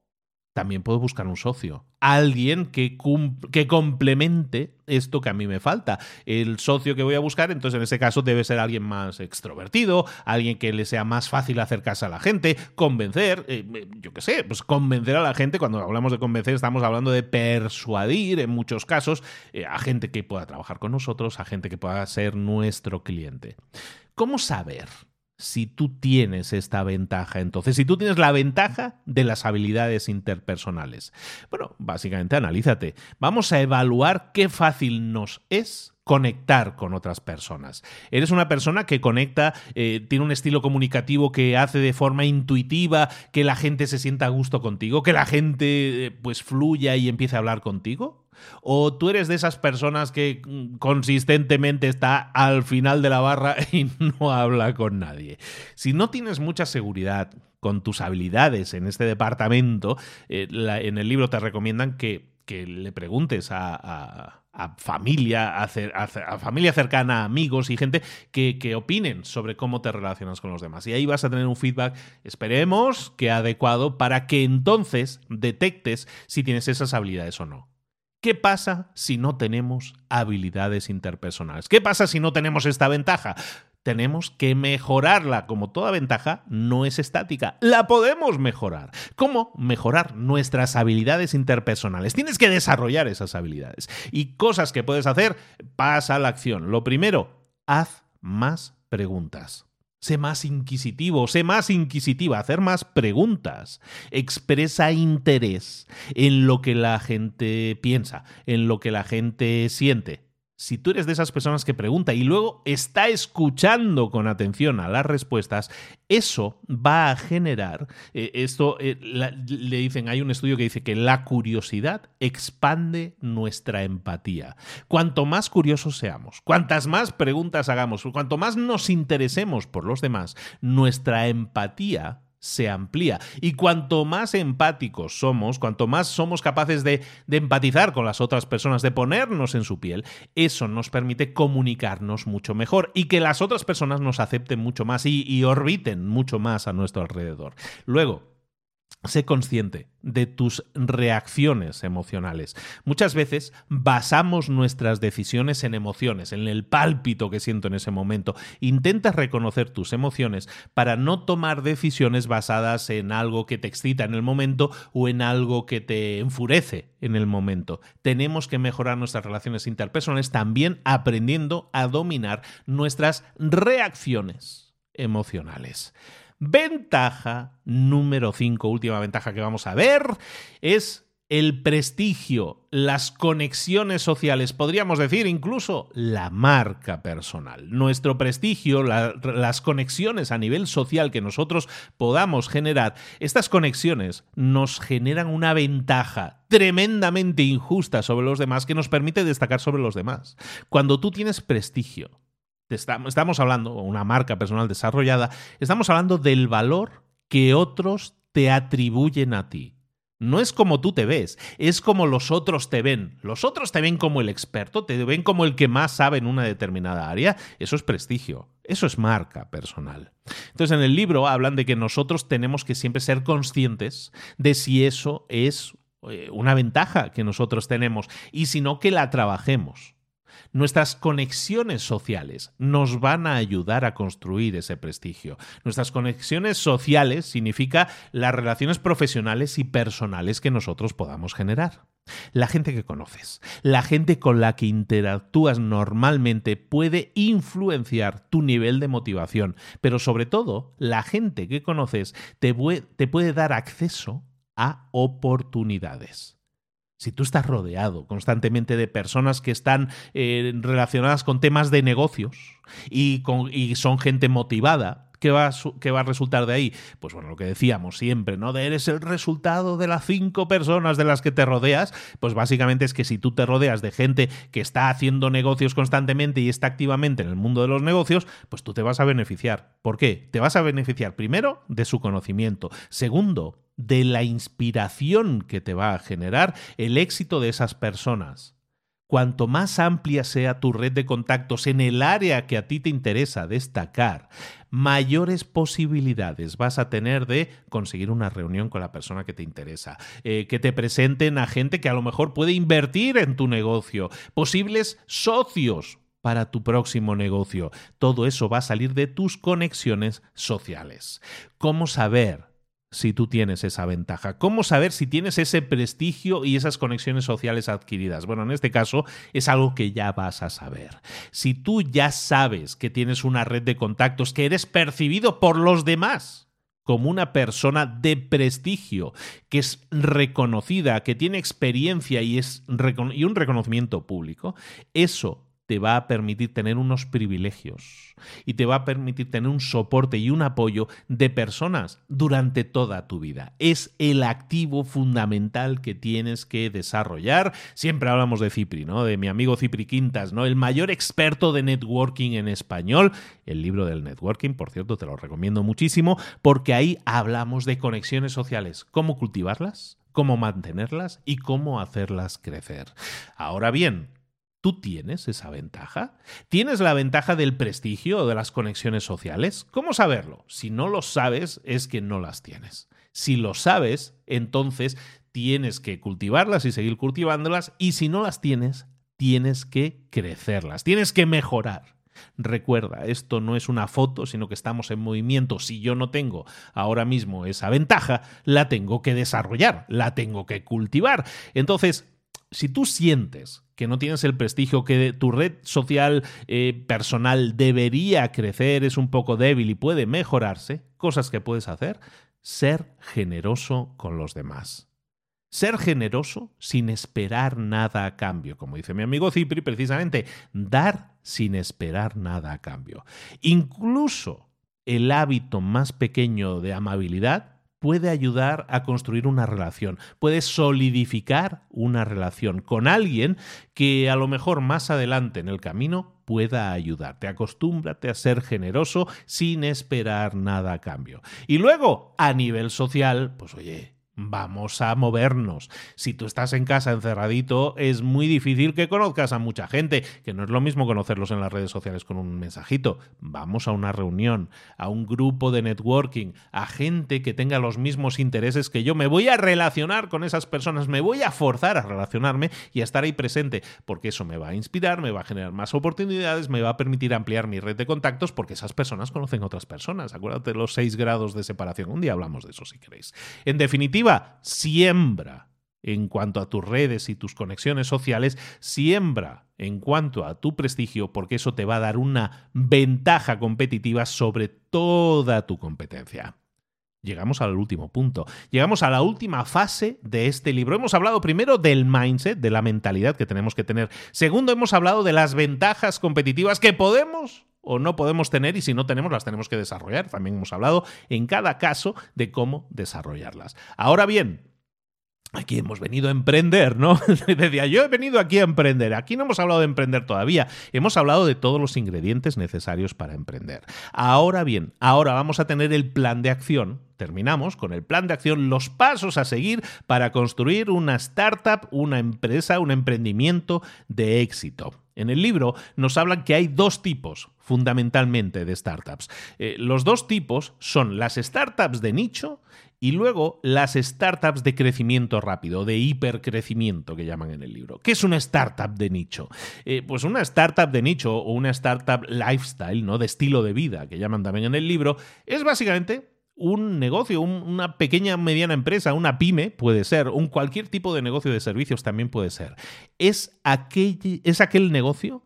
también puedo buscar un socio, alguien que, que, complemente esto que a mí me falta. El socio que voy a buscar, entonces en ese caso debe ser alguien más extrovertido, alguien que le sea más fácil acercarse a la gente, convencer, eh, yo qué sé, pues convencer a la gente, cuando hablamos de convencer estamos hablando de persuadir en muchos casos eh, a gente que pueda trabajar con nosotros, a gente que pueda ser nuestro cliente. ¿Cómo saber? Si tú tienes esta ventaja. Entonces, si tú tienes la ventaja de las habilidades interpersonales. Bueno, básicamente analízate. Vamos a evaluar qué fácil nos es conectar con otras personas. Eres una persona que conecta, eh, tiene un estilo comunicativo que hace de forma intuitiva que la gente se sienta a gusto contigo, que la gente eh, pues fluya y empiece a hablar contigo. ¿O tú eres de esas personas que mm, consistentemente está al final de la barra y no habla con nadie? Si no tienes mucha seguridad con tus habilidades en este departamento, eh, en el libro te recomiendan que, le preguntes a familia, a, familia cercana, amigos y gente que, que, opinen sobre cómo te relacionas con los demás. Y ahí vas a tener un feedback, esperemos que adecuado, para que entonces detectes si tienes esas habilidades o no. ¿Qué pasa si no tenemos habilidades interpersonales? ¿Qué pasa si no tenemos esta ventaja? Tenemos que mejorarla. Como toda ventaja, no es estática. La podemos mejorar. ¿Cómo? Mejorar nuestras habilidades interpersonales. Tienes que desarrollar esas habilidades. Y cosas que puedes hacer, pasa a la acción. Lo primero, haz más preguntas. Sé más inquisitivo, sé más inquisitiva, hacer más preguntas. Expresa interés en lo que la gente piensa, en lo que la gente siente si tú eres de esas personas que pregunta y luego está escuchando con atención a las respuestas, eso va a generar, eh, esto eh, le dicen, hay un estudio que dice que la curiosidad expande nuestra empatía. Cuanto más curiosos seamos, cuantas más preguntas hagamos, cuanto más nos interesemos por los demás, nuestra empatía se amplía. Y cuanto más empáticos somos, cuanto más somos capaces de, empatizar con las otras personas, de ponernos en su piel, eso nos permite comunicarnos mucho mejor y que las otras personas nos acepten mucho más y, y orbiten mucho más a nuestro alrededor. Luego, Sé consciente de tus reacciones emocionales. Muchas veces basamos nuestras decisiones en emociones, en el pálpito que siento en ese momento. Intenta reconocer tus emociones para no tomar decisiones basadas en algo que te excita en el momento o en algo que te enfurece en el momento. Tenemos que mejorar nuestras relaciones interpersonales también aprendiendo a dominar nuestras reacciones emocionales. Ventaja número 5, última ventaja que vamos a ver, es el prestigio, las conexiones sociales, podríamos decir incluso la marca personal. Nuestro prestigio, las conexiones a nivel social que nosotros podamos generar, estas conexiones nos generan una ventaja tremendamente injusta sobre los demás que nos permite destacar sobre los demás. Cuando tú tienes prestigio, estamos hablando, una marca personal desarrollada, estamos hablando del valor que otros te atribuyen a ti. No es como tú te ves, es como los otros te ven. Los otros te ven como el experto, te ven como el que más sabe en una determinada área. Eso es prestigio, eso es marca personal. Entonces en el libro hablan de que nosotros tenemos que siempre ser conscientes de si eso es eh, una ventaja que nosotros tenemos y si no que la trabajemos. Nuestras conexiones sociales nos van a ayudar a construir ese prestigio. Nuestras conexiones sociales significa las relaciones profesionales y personales que nosotros podamos generar. La gente que conoces, la gente con la que interactúas normalmente puede influenciar tu nivel de motivación, pero sobre todo la gente que conoces te, puede dar acceso a oportunidades. Si tú estás rodeado constantemente de personas que están eh, relacionadas con temas de negocios y, y son gente motivada, ¿Qué va, a, va a resultar de ahí? Pues bueno, lo que decíamos siempre, ¿no? De eres el resultado de las cinco personas de las que te rodeas. Pues básicamente es que si tú te rodeas de gente que está haciendo negocios constantemente y está activamente en el mundo de los negocios, pues tú te vas a beneficiar. ¿Por qué? Te vas a beneficiar primero de su conocimiento. Segundo, de la inspiración que te va a generar el éxito de esas personas. Cuanto más amplia sea tu red de contactos en el área que a ti te interesa destacar, mayores posibilidades vas a tener de conseguir una reunión con la persona que te interesa, eh, que te presenten a gente que a lo mejor puede invertir en tu negocio, posibles socios para tu próximo negocio. Todo eso va a salir de tus conexiones sociales. ¿Cómo saber? Si tú tienes esa ventaja? ¿Cómo saber si tienes ese prestigio y esas conexiones sociales adquiridas? Bueno, en este caso es algo que ya vas a saber. Si tú ya sabes que tienes una red de contactos, que eres percibido por los demás, como una persona de prestigio, que es reconocida, que tiene experiencia y, es y un reconocimiento público, eso te va a permitir tener unos privilegios y te va a permitir tener un soporte y un apoyo de personas durante toda tu vida. Es el activo fundamental que tienes que desarrollar. Siempre hablamos de Cipri, ¿no? De mi amigo Cipri Quintas, ¿no? El mayor experto de networking en español. El libro del networking, por cierto, te lo recomiendo muchísimo porque ahí hablamos de conexiones sociales, cómo cultivarlas, cómo mantenerlas y cómo hacerlas crecer. Ahora bien, ¿Tú tienes esa ventaja? ¿Tienes la ventaja del prestigio o de las conexiones sociales? ¿Cómo saberlo? Si no lo sabes, es que no las tienes. Si lo sabes, entonces tienes que cultivarlas y seguir cultivándolas y si no las tienes, tienes que crecerlas, tienes que mejorar. Recuerda, esto no es una foto, sino que estamos en movimiento. Si yo no tengo ahora mismo esa ventaja, la tengo que desarrollar, la tengo que cultivar. Entonces, si tú sientes que no tienes el prestigio, que tu red social eh, personal debería crecer, es un poco débil y puede mejorarse, cosas que puedes hacer, ser generoso con los demás. Ser generoso sin esperar nada a cambio, como dice mi amigo Cipri, precisamente, dar sin esperar nada a cambio. Incluso el hábito más pequeño de amabilidad puede ayudar a construir una relación, puede solidificar una relación con alguien que a lo mejor más adelante en el camino pueda ayudarte. Acostúmbrate a ser generoso sin esperar nada a cambio. Y luego, a nivel social, pues oye, Vamos a movernos. Si tú estás en casa encerradito, es muy difícil que conozcas a mucha gente, que no es lo mismo conocerlos en las redes sociales con un mensajito. Vamos a una reunión, a un grupo de networking, a gente que tenga los mismos intereses que yo. Me voy a relacionar con esas personas, me voy a forzar a relacionarme y a estar ahí presente, porque eso me va a inspirar, me va a generar más oportunidades, me va a permitir ampliar mi red de contactos, porque esas personas conocen otras personas. Acuérdate de los seis grados de separación. Un día hablamos de eso si queréis. En definitiva, siembra en cuanto a tus redes y tus conexiones sociales, siembra en cuanto a tu prestigio, porque eso te va a dar una ventaja competitiva sobre toda tu competencia. Llegamos al último punto. Llegamos a la última fase de este libro. Hemos hablado primero del mindset, de la mentalidad que tenemos que tener. Segundo, hemos hablado de las ventajas competitivas que podemos o no podemos tener y si no tenemos las tenemos que desarrollar. También hemos hablado en cada caso de cómo desarrollarlas. Ahora bien, Aquí hemos venido a emprender, ¿no? Decía, yo he venido aquí a emprender. Aquí no hemos hablado de emprender todavía. Hemos hablado de todos los ingredientes necesarios para emprender. Ahora bien, ahora vamos a tener el plan de acción. Terminamos con el plan de acción, los pasos a seguir para construir una startup, una empresa, un emprendimiento de éxito. En el libro nos hablan que hay dos tipos fundamentalmente de startups. Eh, los dos tipos son las startups de nicho y luego las startups de crecimiento rápido, de hipercrecimiento que llaman en el libro. ¿Qué es una startup de nicho? Eh, pues una startup de nicho o una startup lifestyle, ¿no? De estilo de vida, que llaman también en el libro, es básicamente un negocio, una pequeña mediana empresa, una pyme puede ser, un cualquier tipo de negocio de servicios también puede ser. Es es aquel negocio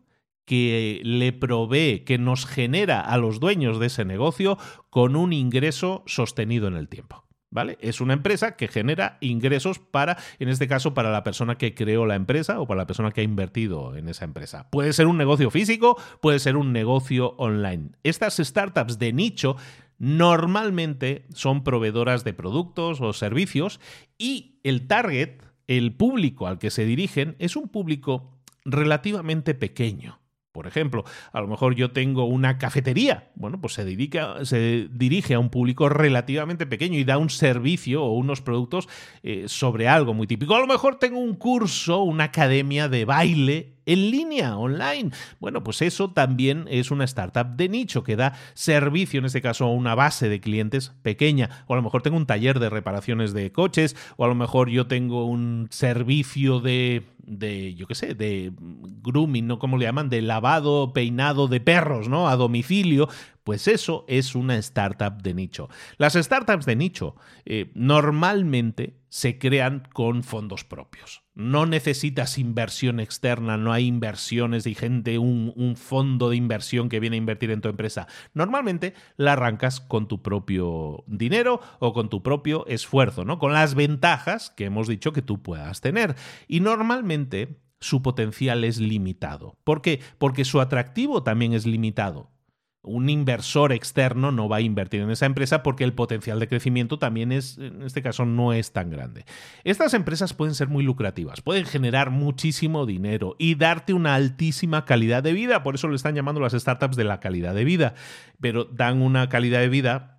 que le provee, que nos genera a los dueños de ese negocio con un ingreso sostenido en el tiempo. ¿Vale? Es una empresa que genera ingresos para, en este caso, para la persona que creó la empresa o para la persona que ha invertido en esa empresa. Puede ser un negocio físico, puede ser un negocio online. Estas startups de nicho normalmente son proveedoras de productos o servicios y el target, el público al que se dirigen, es un público relativamente pequeño. Por ejemplo, a lo mejor yo tengo una cafetería. Bueno, pues se, dedica, se dirige a un público relativamente pequeño y da un servicio o unos productos eh, sobre algo muy típico. A lo mejor tengo un curso, una academia de baile en línea, online. Bueno, pues eso también es una startup de nicho que da servicio, en este caso, a una base de clientes pequeña. O a lo mejor tengo un taller de reparaciones de coches, o a lo mejor yo tengo un servicio de de, yo qué sé, de grooming, ¿no? ¿Cómo le llaman? De lavado, peinado de perros, ¿no? A domicilio. Pues eso es una startup de nicho. Las startups de nicho eh, normalmente se crean con fondos propios. No necesitas inversión externa, no hay inversiones de gente, un, un, fondo de inversión que viene a invertir en tu empresa. Normalmente la arrancas con tu propio dinero o con tu propio esfuerzo, ¿no? Con las ventajas que hemos dicho que tú puedas tener. Y normalmente su potencial es limitado. ¿Por qué? Porque su atractivo también es limitado un inversor externo no va a invertir en esa empresa porque el potencial de crecimiento también es, en este caso, no es tan grande. Estas empresas pueden ser muy lucrativas, pueden generar muchísimo dinero y darte una altísima calidad de vida, por eso lo están llamando las startups de la calidad de vida, pero dan una calidad de vida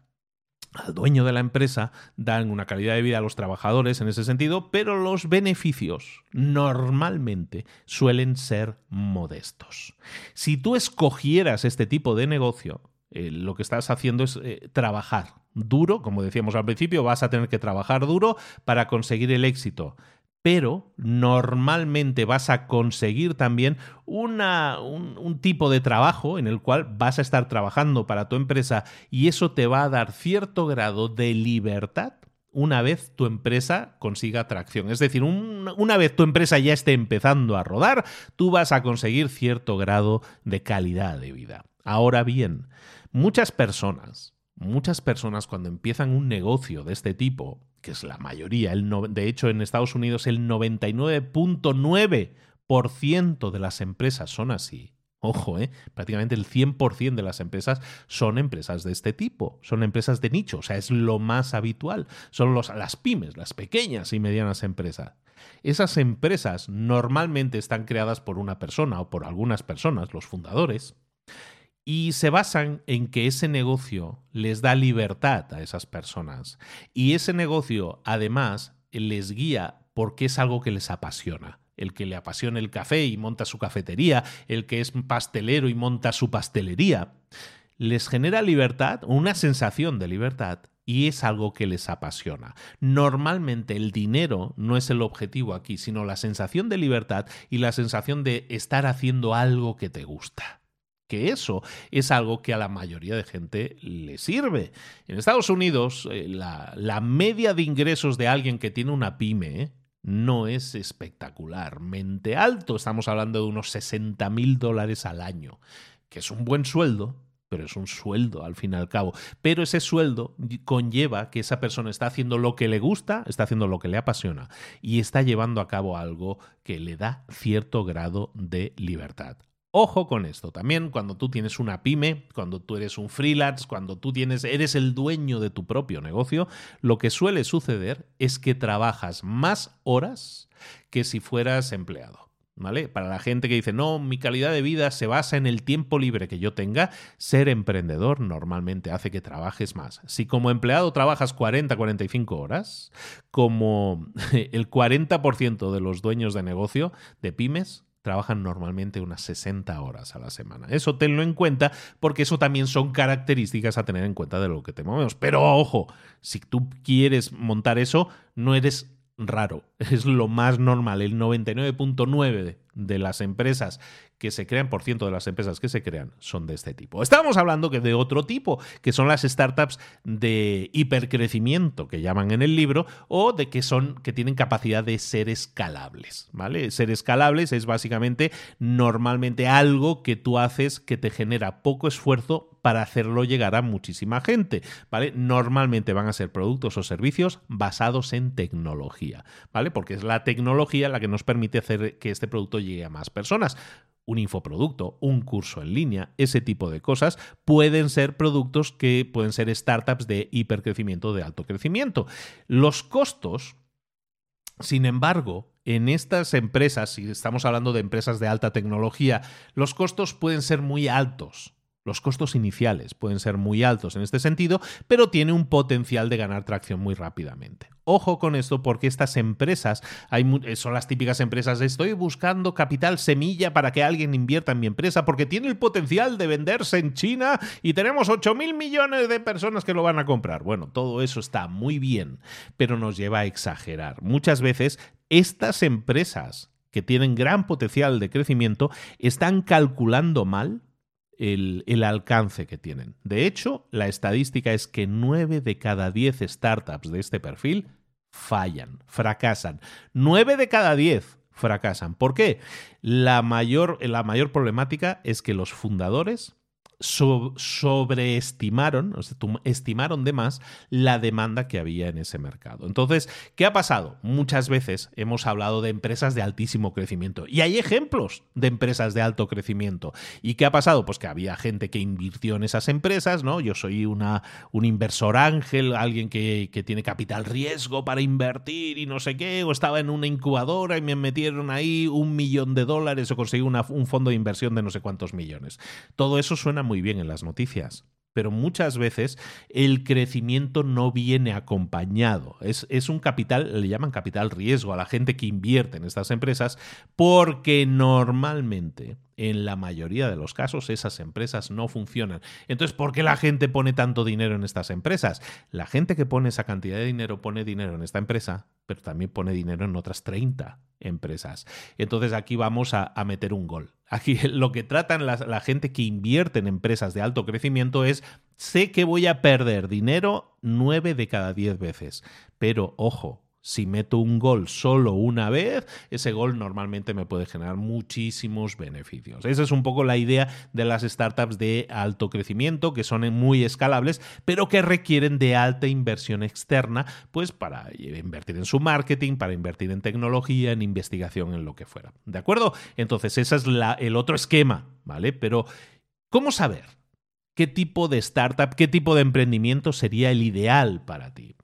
al dueño de la empresa, dan una calidad de vida a los trabajadores en ese sentido, pero los beneficios normalmente suelen ser modestos. Si tú escogieras este tipo de negocio, eh, lo que estás haciendo es eh, trabajar duro, como decíamos al principio, vas a tener que trabajar duro para conseguir el éxito pero normalmente vas a conseguir también una, un, tipo de trabajo en el cual vas a estar trabajando para tu empresa y eso te va a dar cierto grado de libertad una vez tu empresa consiga tracción. Es decir, una vez tu empresa ya esté empezando a rodar, tú vas a conseguir cierto grado de calidad de vida. Ahora bien, muchas personas, muchas personas cuando empiezan un negocio de este tipo, que es la mayoría, de hecho en Estados Unidos el 99.9% de las empresas son así. Ojo, ¿eh? prácticamente el 100% de las empresas son empresas de este tipo, son empresas de nicho, o sea, es lo más habitual, son las pymes, las pequeñas y medianas empresas. Esas empresas normalmente están creadas por una persona o por algunas personas, los fundadores, y se basan en que ese negocio les da libertad a esas personas. Y ese negocio, además, les guía porque es algo que les apasiona. El que le apasiona el café y monta su cafetería, el que es pastelero y monta su pastelería, les genera libertad, una sensación de libertad, y es algo que les apasiona. Normalmente el dinero no es el objetivo aquí, sino la sensación de libertad y la sensación de estar haciendo algo que te gusta que eso es algo que a la mayoría de gente le sirve. En Estados Unidos, eh, la, media de ingresos de alguien que tiene una pyme no es espectacularmente alto. Estamos hablando de unos 60 mil dólares al año, que es un buen sueldo, pero es un sueldo al fin y al cabo. Pero ese sueldo conlleva que esa persona está haciendo lo que le gusta, está haciendo lo que le apasiona y está llevando a cabo algo que le da cierto grado de libertad. Ojo con esto, también cuando tú tienes una pyme, cuando tú eres un freelance, cuando tú tienes, eres el dueño de tu propio negocio, lo que suele suceder es que trabajas más horas que si fueras empleado. ¿Vale? Para la gente que dice, no, mi calidad de vida se basa en el tiempo libre que yo tenga, ser emprendedor normalmente hace que trabajes más. Si como empleado trabajas 40, 45 horas, como el 40% de los dueños de negocio de pymes trabajan normalmente unas 60 horas a la semana. Eso tenlo en cuenta porque eso también son características a tener en cuenta de lo que te movemos. Pero ojo, si tú quieres montar eso, no eres raro, es lo más normal. El 99.9 de las empresas que se crean, por ciento de las empresas que se crean, son de este tipo. Estamos hablando que de otro tipo, que son las startups de hipercrecimiento, que llaman en el libro, o de que son, que tienen capacidad de ser escalables. ¿Vale? Ser escalables es básicamente normalmente algo que tú haces que te genera poco esfuerzo para hacerlo llegar a muchísima gente, ¿vale? Normalmente van a ser productos o servicios basados en tecnología, ¿vale? Porque es la tecnología la que nos permite hacer que este producto llegue a más personas un infoproducto, un curso en línea, ese tipo de cosas, pueden ser productos que pueden ser startups de hipercrecimiento, de alto crecimiento. Los costos, sin embargo, en estas empresas, si estamos hablando de empresas de alta tecnología, los costos pueden ser muy altos. Los costos iniciales pueden ser muy altos en este sentido, pero tiene un potencial de ganar tracción muy rápidamente. Ojo con esto porque estas empresas eh, son las típicas empresas estoy buscando capital semilla para que alguien invierta en mi empresa porque tiene el potencial de venderse en China y tenemos 8 mil millones de personas que lo van a comprar. Bueno, todo eso está muy bien, pero nos lleva a exagerar. Muchas veces estas empresas que tienen gran potencial de crecimiento están calculando mal el, alcance que tienen. De hecho, la estadística es que 9 de cada 10 startups de este perfil fallan, fracasan. 9 de cada 10 fracasan. ¿Por qué? La mayor, la mayor problemática es que los fundadores sobreestimaron, o sea, estimaron de más la demanda que había en ese mercado. Entonces, ¿qué ha pasado? Muchas veces hemos hablado de empresas de altísimo crecimiento y hay ejemplos de empresas de alto crecimiento. ¿Y qué ha pasado? Pues que había gente que invirtió en esas empresas, ¿no? Yo soy una, un inversor ángel, alguien que, que tiene capital riesgo para invertir y no sé qué, o estaba en una incubadora y me metieron ahí un millón de dólares o conseguí un fondo de inversión de no sé cuántos millones. Todo eso suena muy bien en las noticias pero muchas veces el crecimiento no viene acompañado. Es, es, un capital, le llaman capital riesgo a la gente que invierte en estas empresas, porque normalmente en la mayoría de los casos esas empresas no funcionan. Entonces, ¿por qué la gente pone tanto dinero en estas empresas? La gente que pone esa cantidad de dinero pone dinero en esta empresa, pero también pone dinero en otras 30 empresas. Entonces aquí vamos a, meter un gol. Aquí lo que tratan la, la gente que invierte en empresas de alto crecimiento es, sé que voy a perder dinero 9 de cada 10 veces, pero ojo, si meto un gol solo una vez, ese gol normalmente me puede generar muchísimos beneficios. Esa es un poco la idea de las startups de alto crecimiento, que son muy escalables, pero que requieren de alta inversión externa, pues para invertir en su marketing, para invertir en tecnología, en investigación, en lo que fuera. ¿De acuerdo? Entonces, ese es el otro esquema, ¿vale? Pero, ¿cómo saber? ¿Qué tipo de startup, qué tipo de emprendimiento sería el ideal para ti?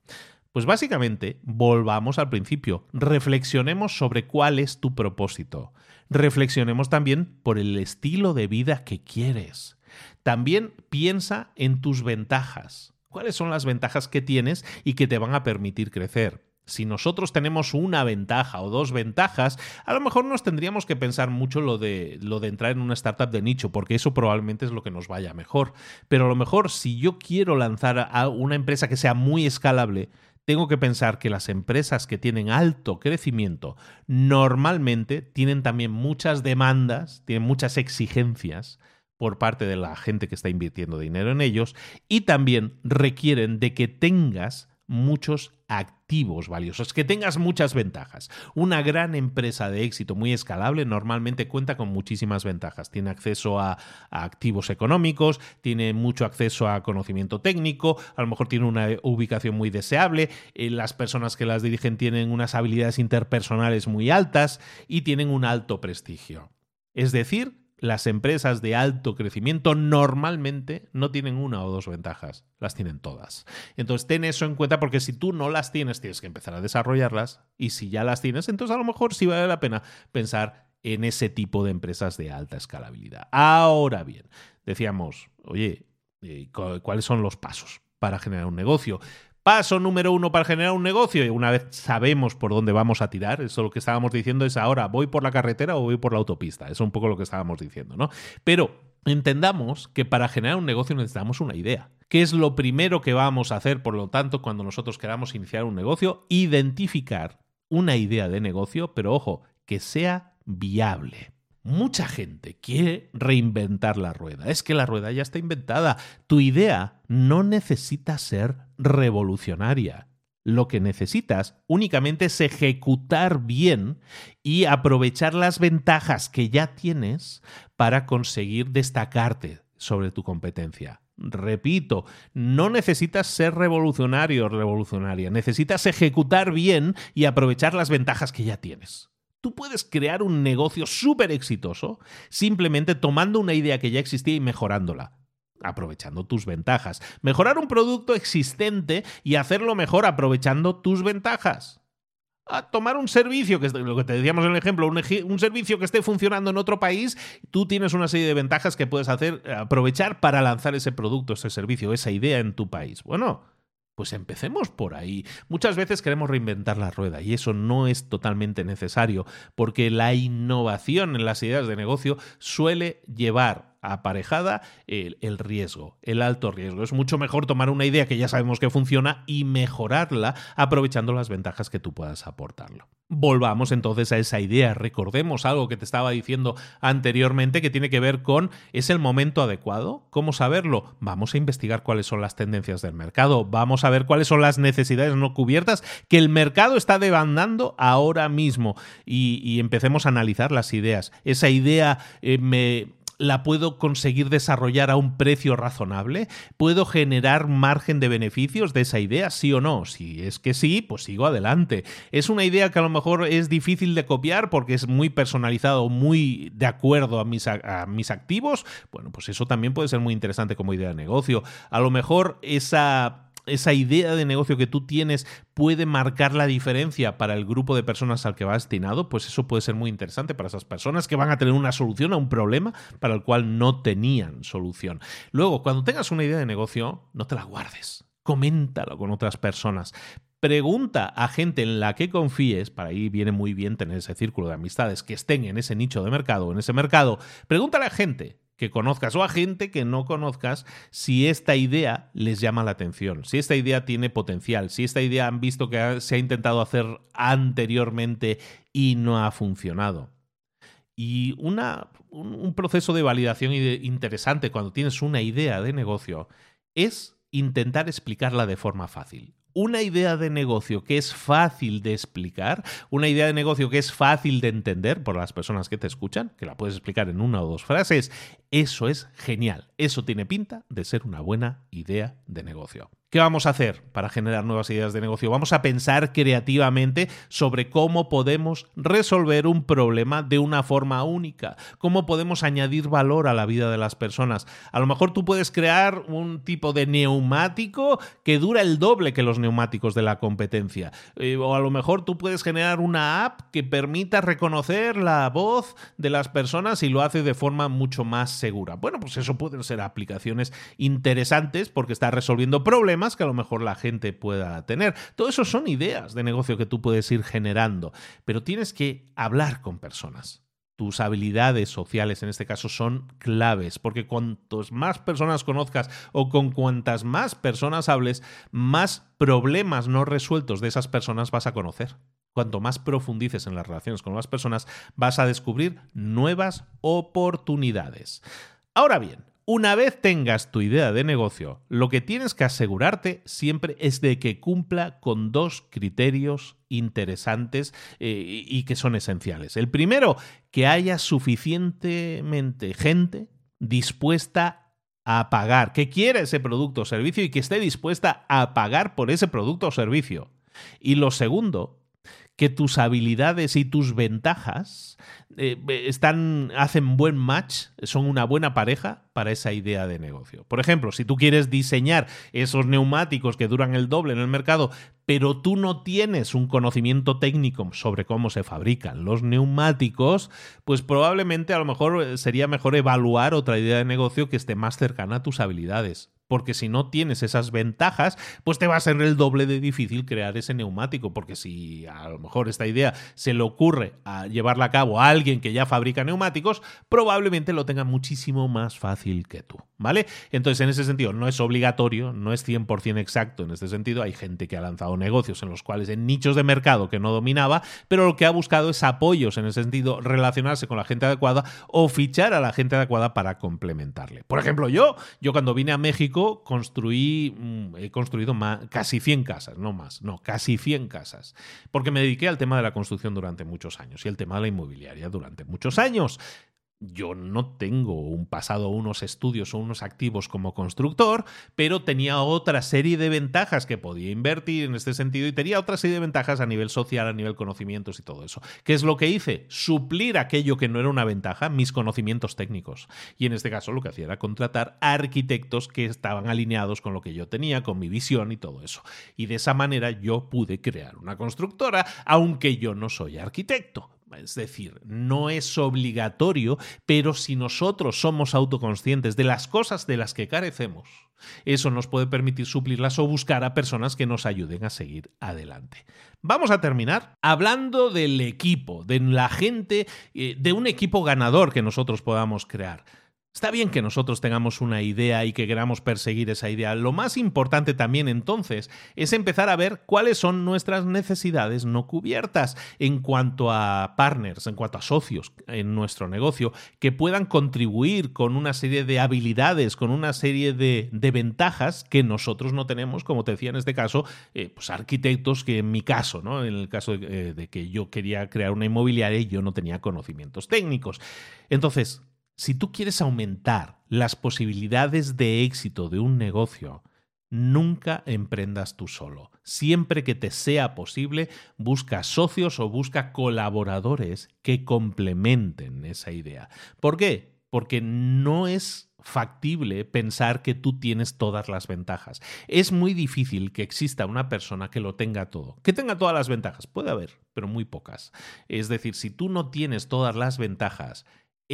Pues básicamente, volvamos al principio, reflexionemos sobre cuál es tu propósito. Reflexionemos también por el estilo de vida que quieres. También piensa en tus ventajas. ¿Cuáles son las ventajas que tienes y que te van a permitir crecer? Si nosotros tenemos una ventaja o dos ventajas, a lo mejor nos tendríamos que pensar mucho lo de, lo de entrar en una startup de nicho, porque eso probablemente es lo que nos vaya mejor. Pero a lo mejor si yo quiero lanzar a una empresa que sea muy escalable, tengo que pensar que las empresas que tienen alto crecimiento normalmente tienen también muchas demandas, tienen muchas exigencias por parte de la gente que está invirtiendo dinero en ellos y también requieren de que tengas muchos activos valiosos, que tengas muchas ventajas. Una gran empresa de éxito muy escalable normalmente cuenta con muchísimas ventajas. Tiene acceso a, activos económicos, tiene mucho acceso a conocimiento técnico, a lo mejor tiene una ubicación muy deseable, eh, las personas que las dirigen tienen unas habilidades interpersonales muy altas y tienen un alto prestigio. Es decir, las empresas de alto crecimiento normalmente no tienen una o dos ventajas, las tienen todas. Entonces ten eso en cuenta porque si tú no las tienes, tienes que empezar a desarrollarlas y si ya las tienes, entonces a lo mejor sí vale la pena pensar en ese tipo de empresas de alta escalabilidad. Ahora bien, decíamos, oye, eh, ¿cuáles son los pasos para generar un negocio? Paso número uno para generar un negocio, y una vez sabemos por dónde vamos a tirar, eso lo que estábamos diciendo es ahora, ¿voy por la carretera o voy por la autopista? Eso es un poco lo que estábamos diciendo, ¿no? Pero entendamos que para generar un negocio necesitamos una idea. ¿Qué es lo primero que vamos a hacer, por lo tanto, cuando nosotros queramos iniciar un negocio? Identificar una idea de negocio, pero ojo, que sea viable. Mucha gente quiere reinventar la rueda. Es que la rueda ya está inventada. Tu idea no necesita ser revolucionaria. Lo que necesitas únicamente es ejecutar bien y aprovechar las ventajas que ya tienes para conseguir destacarte sobre tu competencia. Repito, no necesitas ser revolucionario o revolucionaria, necesitas ejecutar bien y aprovechar las ventajas que ya tienes. Tú puedes crear un negocio súper exitoso simplemente tomando una idea que ya existía y mejorándola aprovechando tus ventajas. Mejorar un producto existente y hacerlo mejor aprovechando tus ventajas. A tomar un servicio, que lo que te decíamos en el ejemplo, un, un, servicio que esté funcionando en otro país, tú tienes una serie de ventajas que puedes hacer, aprovechar para lanzar ese producto, ese servicio, esa idea en tu país. Bueno, pues empecemos por ahí. Muchas veces queremos reinventar la rueda y eso no es totalmente necesario porque la innovación en las ideas de negocio suele llevar aparejada el, riesgo, el alto riesgo. Es mucho mejor tomar una idea que ya sabemos que funciona y mejorarla aprovechando las ventajas que tú puedas aportarlo. Volvamos entonces a esa idea. Recordemos algo que te estaba diciendo anteriormente que tiene que ver con ¿es el momento adecuado? ¿Cómo saberlo? Vamos a investigar cuáles son las tendencias del mercado, vamos a ver cuáles son las necesidades no cubiertas que el mercado está demandando ahora mismo y, y empecemos a analizar las ideas. Esa idea eh, me la puedo conseguir desarrollar a un precio razonable? ¿Puedo generar margen de beneficios de esa idea, sí o no? Si es que sí, pues sigo adelante. ¿Es una idea que a lo mejor es difícil de copiar porque es muy personalizado, muy de acuerdo a mis, a mis activos? Bueno, pues eso también puede ser muy interesante como idea de negocio. A lo mejor esa esa idea de negocio que tú tienes puede marcar la diferencia para el grupo de personas al que va destinado, pues eso puede ser muy interesante para esas personas que van a tener una solución a un problema para el cual no tenían solución. Luego, cuando tengas una idea de negocio, no te la guardes. Coméntalo con otras personas. Pregunta a gente en la que confíes, para ahí viene muy bien tener ese círculo de amistades que estén en ese nicho de mercado, en ese mercado. Pregúntale a gente que conozcas o a gente que no conozcas si esta idea les llama la atención, si esta idea tiene potencial, si esta idea han visto que se ha intentado hacer anteriormente y no ha funcionado. Y una, un, proceso de validación interesante cuando tienes una idea de negocio es intentar explicarla de forma fácil una idea de negocio que es fácil de explicar, una idea de negocio que es fácil de entender por las personas que te escuchan, que la puedes explicar en una o dos frases, eso es genial. Eso tiene pinta de ser una buena idea de negocio. ¿Qué vamos a hacer para generar nuevas ideas de negocio? Vamos a pensar creativamente sobre cómo podemos resolver un problema de una forma única, cómo podemos añadir valor a la vida de las personas. A lo mejor tú puedes crear un tipo de neumático que dura el doble que los neumáticos de la competencia. Eh, o a lo mejor tú puedes generar una app que permita reconocer la voz de las personas y lo hace de forma mucho más segura. Bueno, pues eso pueden ser aplicaciones interesantes porque está resolviendo problemas que a lo mejor la gente pueda tener. Todo eso son ideas de negocio que tú puedes ir generando, pero tienes que hablar con personas. Tus habilidades sociales en este caso son claves, porque cuantos más personas conozcas o con cuantas más personas hables, más problemas no resueltos de esas personas vas a conocer. Cuanto más profundices en las relaciones con las personas, vas a descubrir nuevas oportunidades. Ahora bien, una vez tengas tu idea de negocio, lo que tienes que asegurarte siempre es de que cumpla con dos criterios interesantes eh, y que son esenciales. El primero, que haya suficientemente gente dispuesta a pagar, que quiera ese producto o servicio y que esté dispuesta a pagar por ese producto o servicio. Y lo segundo, que tus habilidades y tus ventajas eh, están, hacen buen match, son una buena pareja para esa idea de negocio. Por ejemplo, si tú quieres diseñar esos neumáticos que duran el doble en el mercado, pero tú no tienes un conocimiento técnico sobre cómo se fabrican los neumáticos, pues probablemente a lo mejor eh, sería mejor evaluar otra idea de negocio que esté más cercana a tus habilidades. Porque si no tienes esas ventajas, pues te va a ser el doble de difícil crear ese neumático, porque si a lo mejor esta idea se le ocurre a llevarla a cabo a alguien que ya fabrica neumáticos, probablemente lo tenga muchísimo más fácil que tú, ¿vale? Entonces, en ese sentido, no es obligatorio, no es 100% exacto en este sentido, hay gente que ha lanzado negocios en los cuales en nichos de mercado que no dominaba, pero lo que ha buscado es apoyos en ese sentido, relacionarse con la gente adecuada o fichar a la gente adecuada para complementarle. Por ejemplo, yo, yo cuando vine a México, construí, mm, he construido casi 100 casas, no más, no, casi 100 casas, porque me dediqué al tema de la construcción durante muchos años y el tema de la inmobiliaria durante muchos años yo no tengo un pasado, unos estudios o unos activos como constructor, pero tenía otra serie de ventajas que podía invertir en este sentido y tenía otra serie de ventajas a nivel social, a nivel conocimientos y todo eso. ¿Qué es lo que hice? Suplir aquello que no era una ventaja, mis conocimientos técnicos. Y en este caso lo que hacía era contratar arquitectos que estaban alineados con lo que yo tenía, con mi visión y todo eso. Y de esa manera yo pude crear una constructora, aunque yo no soy arquitecto. Es decir, no es obligatorio, pero si nosotros somos autoconscientes de las cosas de las que carecemos, eso nos puede permitir suplirlas o buscar a personas que nos ayuden a seguir adelante. Vamos a terminar hablando del equipo, de la gente, eh, de un equipo ganador que nosotros podamos crear. Está bien que nosotros tengamos una idea y que queramos perseguir esa idea. Lo más importante también entonces es empezar a ver cuáles son nuestras necesidades no cubiertas en cuanto a partners, en cuanto a socios en nuestro negocio, que puedan contribuir con una serie de habilidades, con una serie de, ventajas que nosotros no tenemos, como te decía en este caso, eh, pues arquitectos que en mi caso, ¿no? en el caso de, eh, de que yo quería crear una inmobiliaria y yo no tenía conocimientos técnicos. Entonces, si tú quieres aumentar las posibilidades de éxito de un negocio, nunca emprendas tú solo. Siempre que te sea posible, busca socios o busca colaboradores que complementen esa idea. ¿Por qué? Porque no es factible pensar que tú tienes todas las ventajas. Es muy difícil que exista una persona que lo tenga todo. Que tenga todas las ventajas. Puede haber, pero muy pocas. Es decir, si tú no tienes todas las ventajas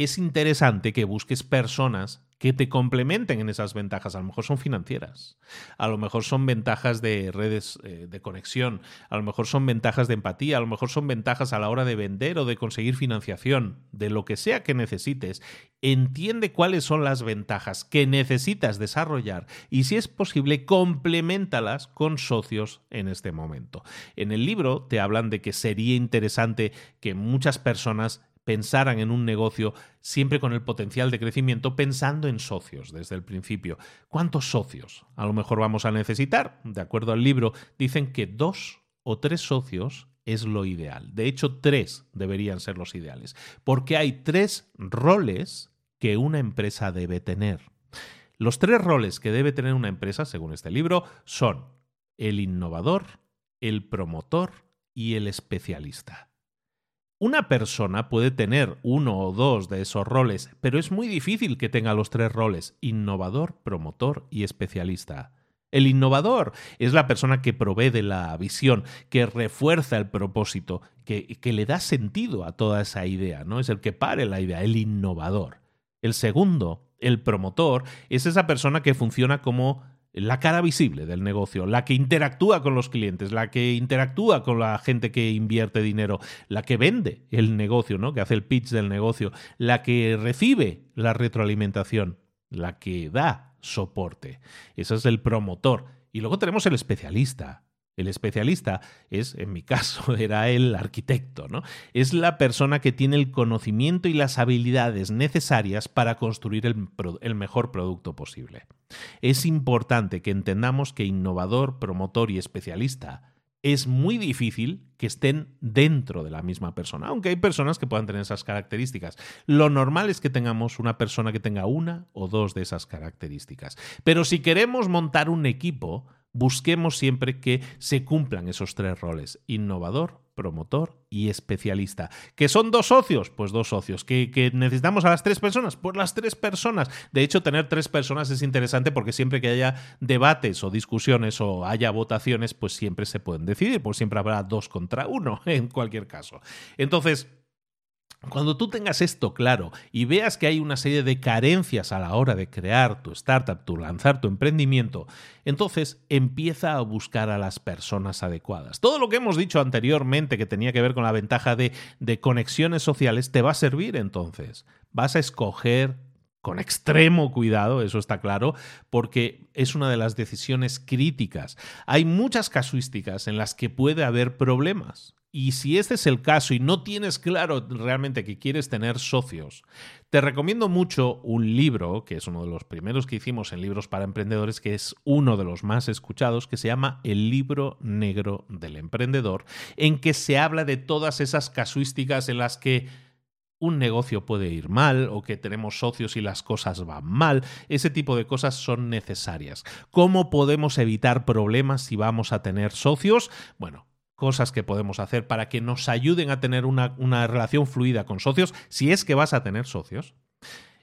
es interesante que busques personas que te complementen en esas ventajas. A lo mejor son financieras, a lo mejor son ventajas de redes eh, de conexión, a lo mejor son ventajas de empatía, a lo mejor son ventajas a la hora de vender o de conseguir financiación, de lo que sea que necesites. Entiende cuáles son las ventajas que necesitas desarrollar y si es posible, complementalas con socios en este momento. En el libro te hablan de que sería interesante que muchas personas pensaran en un negocio siempre con el potencial de crecimiento, pensando en socios desde el principio. ¿Cuántos socios a lo mejor vamos a necesitar? De acuerdo al libro, dicen que dos o tres socios es lo ideal. De hecho, tres deberían ser los ideales, porque hay tres roles que una empresa debe tener. Los tres roles que debe tener una empresa, según este libro, son el innovador, el promotor y el especialista. Una persona puede tener uno o dos de esos roles, pero es muy difícil que tenga los tres roles, innovador, promotor y especialista. El innovador es la persona que provee de la visión, que refuerza el propósito, que, que, le da sentido a toda esa idea, ¿no? Es el que pare la idea, el innovador. El segundo, el promotor, es esa persona que funciona como la cara visible del negocio, la que interactúa con los clientes, la que interactúa con la gente que invierte dinero, la que vende el negocio, ¿no? que hace el pitch del negocio, la que recibe la retroalimentación, la que da soporte. Ese es el promotor. Y luego tenemos el especialista, el especialista es, en mi caso, era el arquitecto, ¿no? Es la persona que tiene el conocimiento y las habilidades necesarias para construir el, el, mejor producto posible. Es importante que entendamos que innovador, promotor y especialista es muy difícil que estén dentro de la misma persona, aunque hay personas que puedan tener esas características. Lo normal es que tengamos una persona que tenga una o dos de esas características. Pero si queremos montar un equipo, busquemos siempre que se cumplan esos tres roles, innovador, promotor y especialista. ¿Que son dos socios? Pues dos socios. ¿Que, necesitamos a las tres personas? Pues las tres personas. De hecho, tener tres personas es interesante porque siempre que haya debates o discusiones o haya votaciones, pues siempre se pueden decidir, pues siempre habrá dos contra uno en cualquier caso. Entonces, Cuando tú tengas esto claro y veas que hay una serie de carencias a la hora de crear tu startup, tu lanzar tu emprendimiento, entonces empieza a buscar a las personas adecuadas. Todo lo que hemos dicho anteriormente que tenía que ver con la ventaja de, de conexiones sociales te va a servir entonces. Vas a escoger con extremo cuidado, eso está claro, porque es una de las decisiones críticas. Hay muchas casuísticas en las que puede haber problemas. Y si este es el caso y no tienes claro realmente que quieres tener socios, te recomiendo mucho un libro, que es uno de los primeros que hicimos en libros para emprendedores, que es uno de los más escuchados, que se llama El libro negro del emprendedor, en que se habla de todas esas casuísticas en las que un negocio puede ir mal o que tenemos socios y las cosas van mal. Ese tipo de cosas son necesarias. ¿Cómo podemos evitar problemas si vamos a tener socios? Bueno, cosas que podemos hacer para que nos ayuden a tener una, una, relación fluida con socios, si es que vas a tener socios,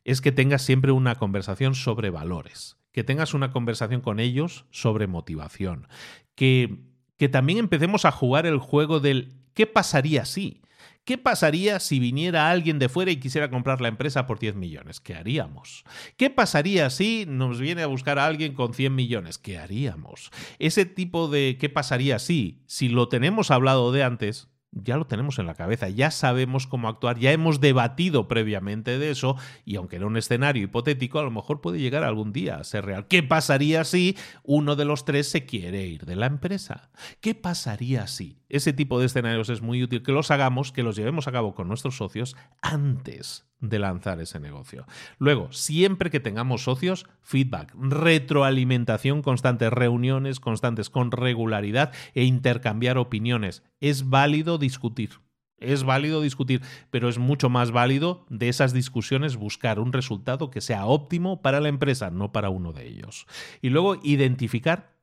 es que tengas siempre una conversación sobre valores, que tengas una conversación con ellos sobre motivación, que, que también empecemos a jugar el juego del ¿qué pasaría si? ¿Qué pasaría si viniera alguien de fuera y quisiera comprar la empresa por 10 millones? ¿Qué haríamos? ¿Qué pasaría si nos viene a buscar a alguien con 100 millones? ¿Qué haríamos? Ese tipo de ¿qué pasaría si? Si lo tenemos hablado de antes, ya lo tenemos en la cabeza, ya sabemos cómo actuar, ya hemos debatido previamente de eso y aunque era un escenario hipotético, a lo mejor puede llegar algún día a ser real. ¿Qué pasaría si uno de los tres se quiere ir de la empresa? ¿Qué pasaría si? Ese tipo de escenarios es muy útil que los hagamos, que los llevemos a cabo con nuestros socios antes de lanzar ese negocio. Luego, siempre que tengamos socios, feedback, retroalimentación constante, reuniones constantes con regularidad e intercambiar opiniones. Es válido discutir. Es válido discutir, pero es mucho más válido de esas discusiones buscar un resultado que sea óptimo para la empresa, no para uno de ellos. Y luego identificar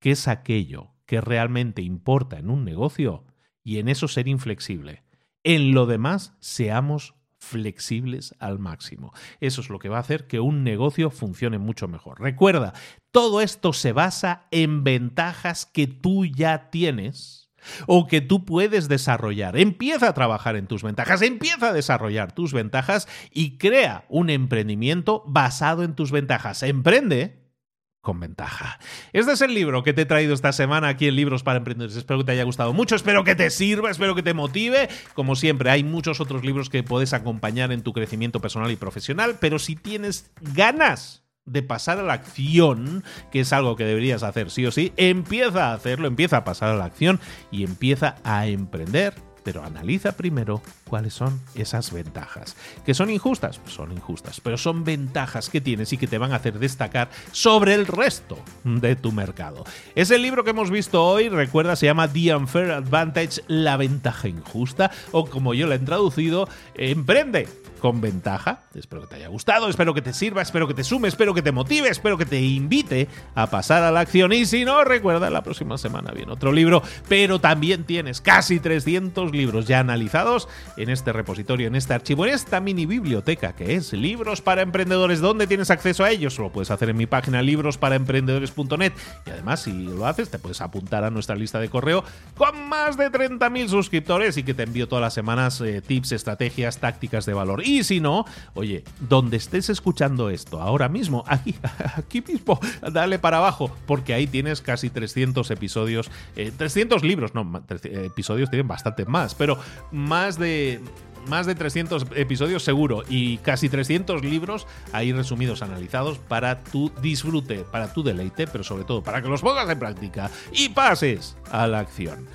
qué es aquello que realmente importa en un negocio y en eso ser inflexible. En lo demás, seamos flexibles al máximo. Eso es lo que va a hacer que un negocio funcione mucho mejor. Recuerda, todo esto se basa en ventajas que tú ya tienes o que tú puedes desarrollar. Empieza a trabajar en tus ventajas, empieza a desarrollar tus ventajas y crea un emprendimiento basado en tus ventajas. Emprende con ventaja. Este es el libro que te he traído esta semana aquí en Libros para Emprendedores. Espero que te haya gustado mucho, espero que te sirva, espero que te motive. Como siempre, hay muchos otros libros que puedes acompañar en tu crecimiento personal y profesional, pero si tienes ganas de pasar a la acción, que es algo que deberías hacer sí o sí, empieza a hacerlo, empieza a pasar a la acción y empieza a emprender pero analiza primero cuáles son esas ventajas. ¿Que son injustas? Pues son injustas, pero son ventajas que tienes y que te van a hacer destacar sobre el resto de tu mercado. Es el libro que hemos visto hoy, recuerda, se llama The Unfair Advantage, la ventaja injusta, o como yo lo he traducido, Emprende con ventaja. Espero que te haya gustado, espero que te sirva, espero que te sume, espero que te motive, espero que te invite a pasar a la acción. Y si no, recuerda, la próxima semana viene otro libro, pero también tienes casi 300 libros ya analizados en este repositorio, en este archivo, en esta mini biblioteca que es Libros para Emprendedores. ¿Dónde tienes acceso a ellos? Lo puedes hacer en mi página librosparaemprendedores.net y además si lo haces te puedes apuntar a nuestra lista de correo con más de 30.000 suscriptores y que te envío todas las semanas eh, tips, estrategias, tácticas de valor. Y si no, oye, donde estés escuchando esto ahora mismo, aquí, aquí mismo, dale para abajo, porque ahí tienes casi 300 episodios, 300 eh, libros, no, episodios tienen bastante más, pero más de más de 300 episodios seguro y casi 300 libros ahí resumidos, analizados para tu disfrute, para tu deleite, pero sobre todo para que los pongas en práctica y pases a la acción.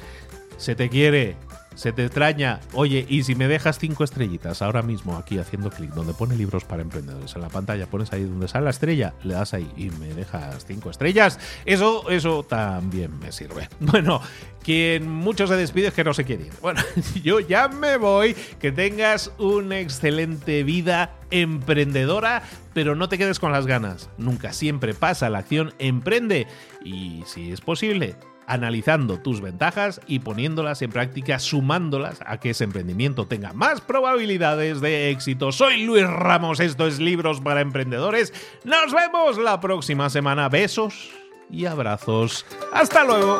Se te quiere, se te extraña. Oye, y si me dejas cinco estrellitas ahora mismo aquí haciendo clic donde pone libros para emprendedores en la pantalla, pones ahí donde sale la estrella, le das ahí y me dejas cinco estrellas, eso, eso también me sirve. Bueno, quien mucho se despide es que no se quiere ir. Bueno, yo ya me voy. Que tengas una excelente vida emprendedora, pero no te quedes con las ganas. Nunca siempre pasa la acción, emprende y si es posible analizando tus ventajas y poniéndolas en práctica, sumándolas a que ese emprendimiento tenga más probabilidades de éxito. Soy Luis Ramos, esto es Libros para Emprendedores. Nos vemos la próxima semana. Besos y abrazos. Hasta luego.